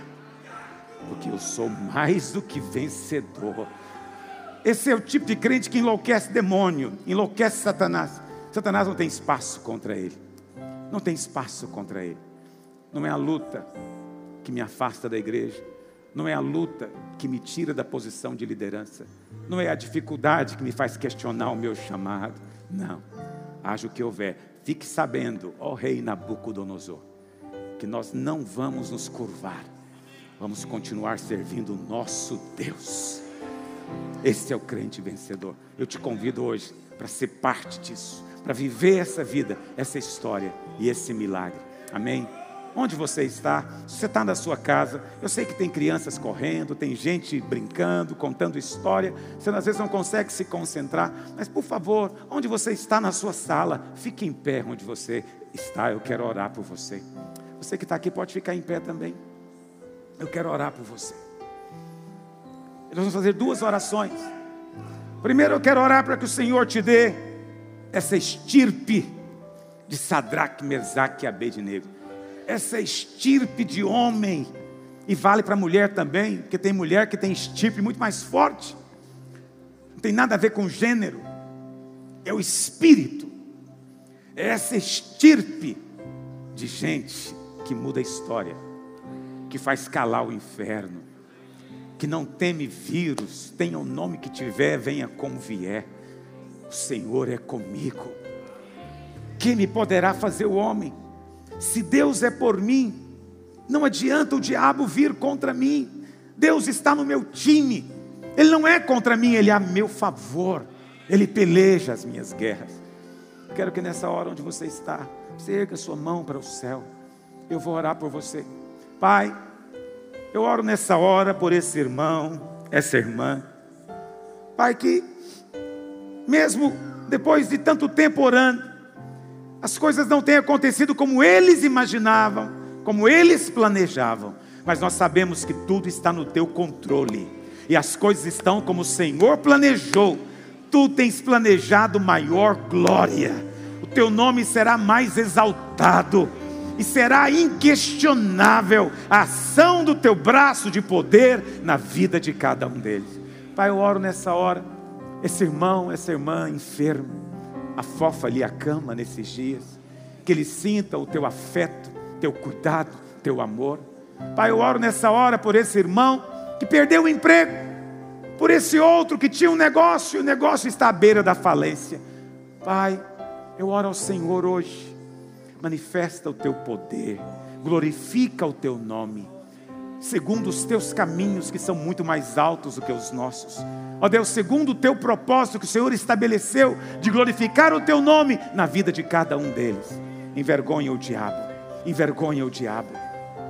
Porque eu sou mais do que vencedor. Esse é o tipo de crente que enlouquece demônio, enlouquece Satanás. Satanás não tem espaço contra ele. Não tem espaço contra ele. Não é a luta que me afasta da igreja. Não é a luta que me tira da posição de liderança não é a dificuldade que me faz questionar o meu chamado. Não. Haja o que houver. Fique sabendo, ó Rei Nabucodonosor, que nós não vamos nos curvar. Vamos continuar servindo o nosso Deus. Esse é o crente vencedor. Eu te convido hoje para ser parte disso, para viver essa vida, essa história e esse milagre. Amém? Onde você está, se você está na sua casa, eu sei que tem crianças correndo, tem gente brincando, contando história, você às vezes não consegue se concentrar, mas por favor, onde você está na sua sala, fique em pé onde você está, eu quero orar por você. Você que está aqui pode ficar em pé também. Eu quero orar por você. Nós vamos fazer duas orações. Primeiro, eu quero orar para que o Senhor te dê essa estirpe de Sadraque, Mesaque e Abednego essa estirpe de homem, e vale para mulher também, porque tem mulher que tem estirpe muito mais forte, não tem nada a ver com gênero, é o espírito, é essa estirpe de gente que muda a história, que faz calar o inferno, que não teme vírus, tenha o nome que tiver, venha como vier, o Senhor é comigo. Quem me poderá fazer o homem? Se Deus é por mim, não adianta o diabo vir contra mim. Deus está no meu time. Ele não é contra mim, ele é a meu favor. Ele peleja as minhas guerras. Quero que nessa hora onde você está, você erga sua mão para o céu. Eu vou orar por você. Pai, eu oro nessa hora por esse irmão, essa irmã. Pai, que mesmo depois de tanto tempo orando, as coisas não têm acontecido como eles imaginavam, como eles planejavam, mas nós sabemos que tudo está no teu controle e as coisas estão como o Senhor planejou. Tu tens planejado maior glória, o teu nome será mais exaltado. e será inquestionável a ação do teu braço de poder na vida de cada um deles. Pai, eu oro nessa hora, esse irmão, essa irmã enfermo, afofa-lhe a cama nesses dias, que ele sinta o teu afeto, teu cuidado, teu amor. Pai, eu oro nessa hora por esse irmão que perdeu o emprego, por esse outro que tinha um negócio e o negócio está à beira da falência. Pai, eu oro ao Senhor hoje, manifesta o teu poder, glorifica o teu nome, segundo os teus caminhos que são muito mais altos do que os nossos. Ó Deus, segundo o teu propósito que o Senhor estabeleceu de glorificar o teu nome na vida de cada um deles. Envergonha o diabo, envergonha o diabo.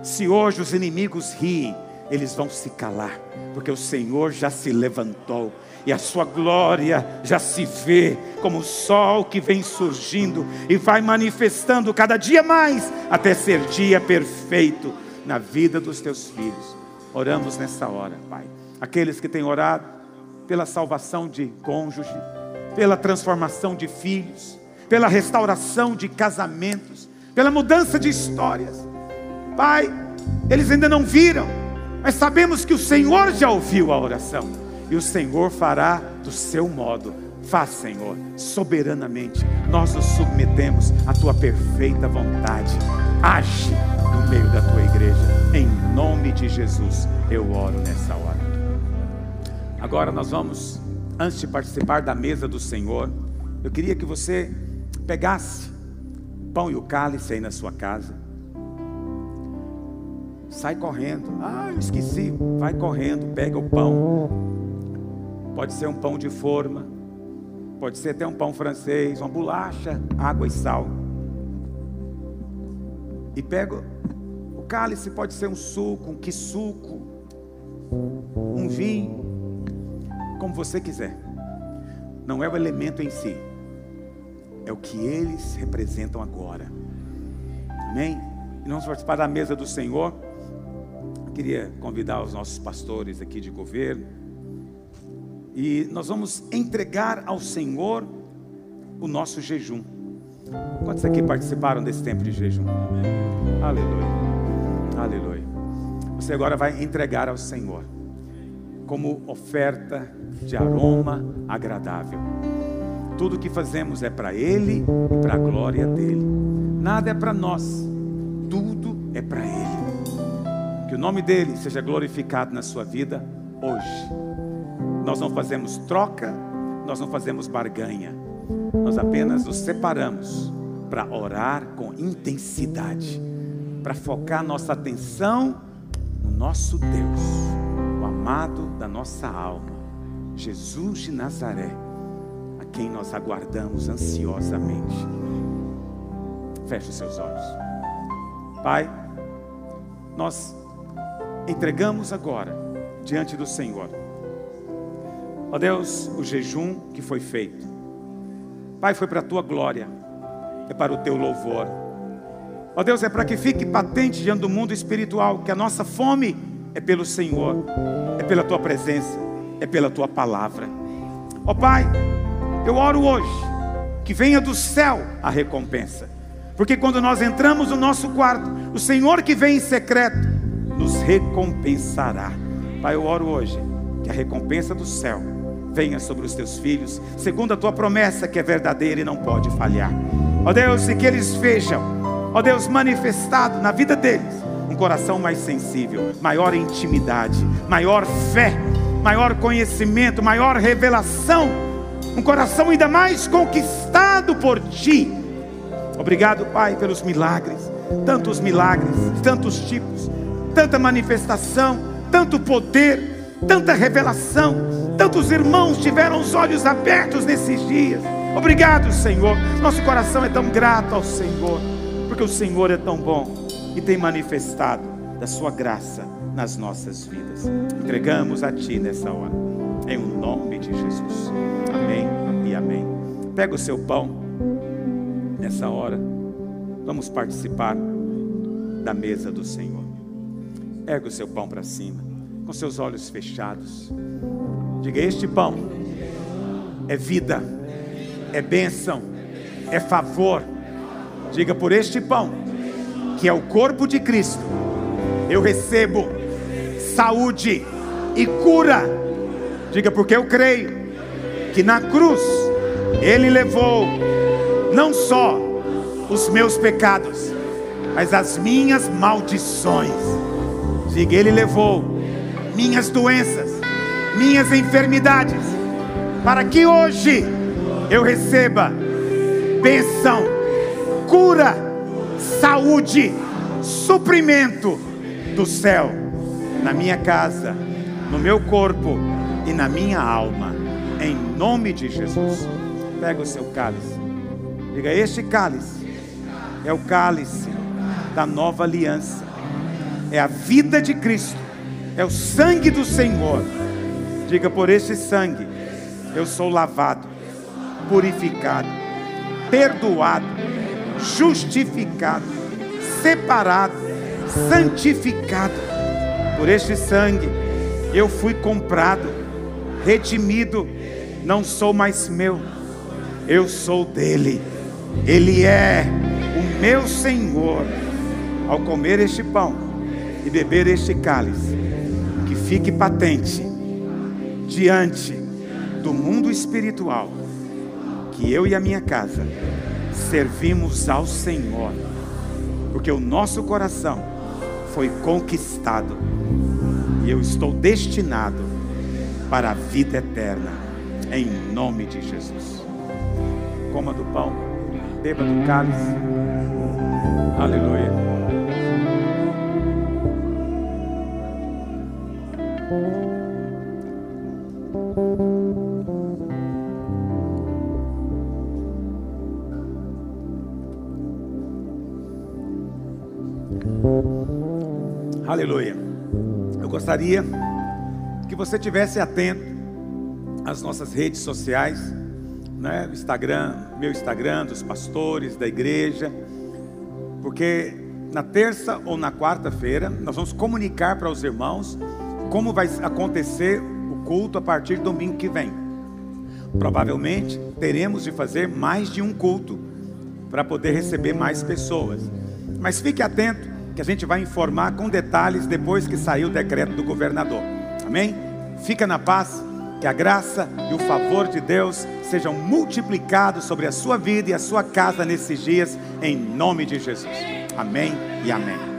Se hoje os inimigos riem, eles vão se calar, porque o Senhor já se levantou e a sua glória já se vê como o sol que vem surgindo e vai manifestando cada dia mais até ser dia perfeito na vida dos teus filhos. Oramos nessa hora, Pai. Aqueles que têm orado pela salvação de cônjuge, pela transformação de filhos, pela restauração de casamentos, pela mudança de histórias. Pai, eles ainda não viram, mas sabemos que o Senhor já ouviu a oração e o Senhor fará do seu modo. Faz, Senhor, soberanamente. Nós nos submetemos à tua perfeita vontade. Age no meio da tua igreja. Em nome de Jesus, eu oro nessa hora. Agora nós vamos, antes de participar da mesa do Senhor, eu queria que você pegasse o pão e o cálice aí na sua casa. Sai correndo. Ah, eu esqueci. Vai correndo, pega o pão Pode ser um pão de forma, pode ser até um pão francês, uma bolacha, água e sal. E pega o cálice, pode ser um suco, um quisuco, um vinho, como você quiser. Não é o elemento em si, é o que eles representam agora. Amém? E vamos participar da mesa do Senhor. Eu queria convidar os nossos pastores aqui de governo e nós vamos entregar ao Senhor o nosso jejum. Quantos aqui participaram desse tempo de jejum? Aleluia. Aleluia. Você agora vai entregar ao Senhor como oferta de aroma agradável. Tudo que fazemos é para Ele e para a glória dele. Nada é para nós, tudo é para Ele. Que o nome dele seja glorificado na sua vida hoje nós não fazemos troca, nós não fazemos barganha. Nós apenas nos separamos para orar com intensidade, para focar nossa atenção no nosso Deus, amado da nossa alma, Jesus de Nazaré, a quem nós aguardamos ansiosamente. Feche os seus olhos. Pai, nós entregamos agora diante do Senhor Ó Deus, o jejum que foi feito. Pai, foi para a tua glória, é para o teu louvor. Ó Deus, é para que fique patente diante do mundo espiritual que a nossa fome é pelo Senhor, é pela tua presença, é pela tua palavra. Ó Pai, eu oro hoje que venha do céu a recompensa. Porque quando nós entramos no nosso quarto, o Senhor que vem em secreto nos recompensará. Pai, eu oro hoje que a recompensa do céu venha sobre os teus filhos, segundo a tua promessa que é verdadeira e não pode falhar. Ó Deus, e que eles vejam, ó Deus, manifestado na vida deles, um coração mais sensível, maior intimidade, maior fé, maior conhecimento, maior revelação, um coração ainda mais conquistado por ti. Obrigado, Pai, pelos milagres, tantos milagres, tantos tipos, tanta manifestação, tanto poder tanta revelação, tantos irmãos tiveram os olhos abertos nesses dias. Obrigado, Senhor. Nosso coração é tão grato ao Senhor, porque o Senhor é tão bom e tem manifestado da sua graça nas nossas vidas. Entregamos a Ti nessa hora, em o nome de Jesus. Amém e amém. Pega o seu pão nessa hora. Vamos participar da mesa do Senhor. Pega o seu pão para cima com seus olhos fechados. Diga: Este pão é vida, é bênção, é favor. Diga: Por este pão que é o corpo de Cristo, eu recebo saúde e cura. Diga, porque eu creio que na cruz Ele levou não só os meus pecados, mas as minhas maldições. Diga, Ele levou minhas doenças, minhas enfermidades, para que hoje eu receba bênção, cura, saúde, suprimento do céu na minha casa, no meu corpo e na minha alma, em nome de Jesus. Pega o seu cálice, diga: Este cálice é o cálice da nova aliança, é a vida de Cristo, é o sangue do Senhor. Diga: Por esse sangue eu sou lavado, purificado, perdoado, justificado, separado, santificado. Por este sangue eu fui comprado, redimido, não sou mais meu, eu sou dele. Ele é o meu Senhor. Ao comer este pão e beber este cálice, que fique patente diante do mundo espiritual que eu e a minha casa servimos ao Senhor, porque o nosso coração foi conquistado e eu estou destinado para a vida eterna, em nome de Jesus. Coma do pão, beba do cálice, aleluia. Aleluia. Eu gostaria que você tivesse atento às nossas redes sociais, né? Instagram, meu Instagram, dos pastores da igreja, porque na terça ou na quarta-feira nós vamos comunicar para os irmãos como vai acontecer o culto a partir do domingo que vem. Provavelmente teremos de fazer mais de um culto para poder receber mais pessoas. Mas fique atento que a gente vai informar com detalhes depois que sair o decreto do governador. Amém? Fica na paz, que a graça e o favor de Deus sejam multiplicados sobre a sua vida e a sua casa nesses dias, em nome de Jesus. Amém e amém.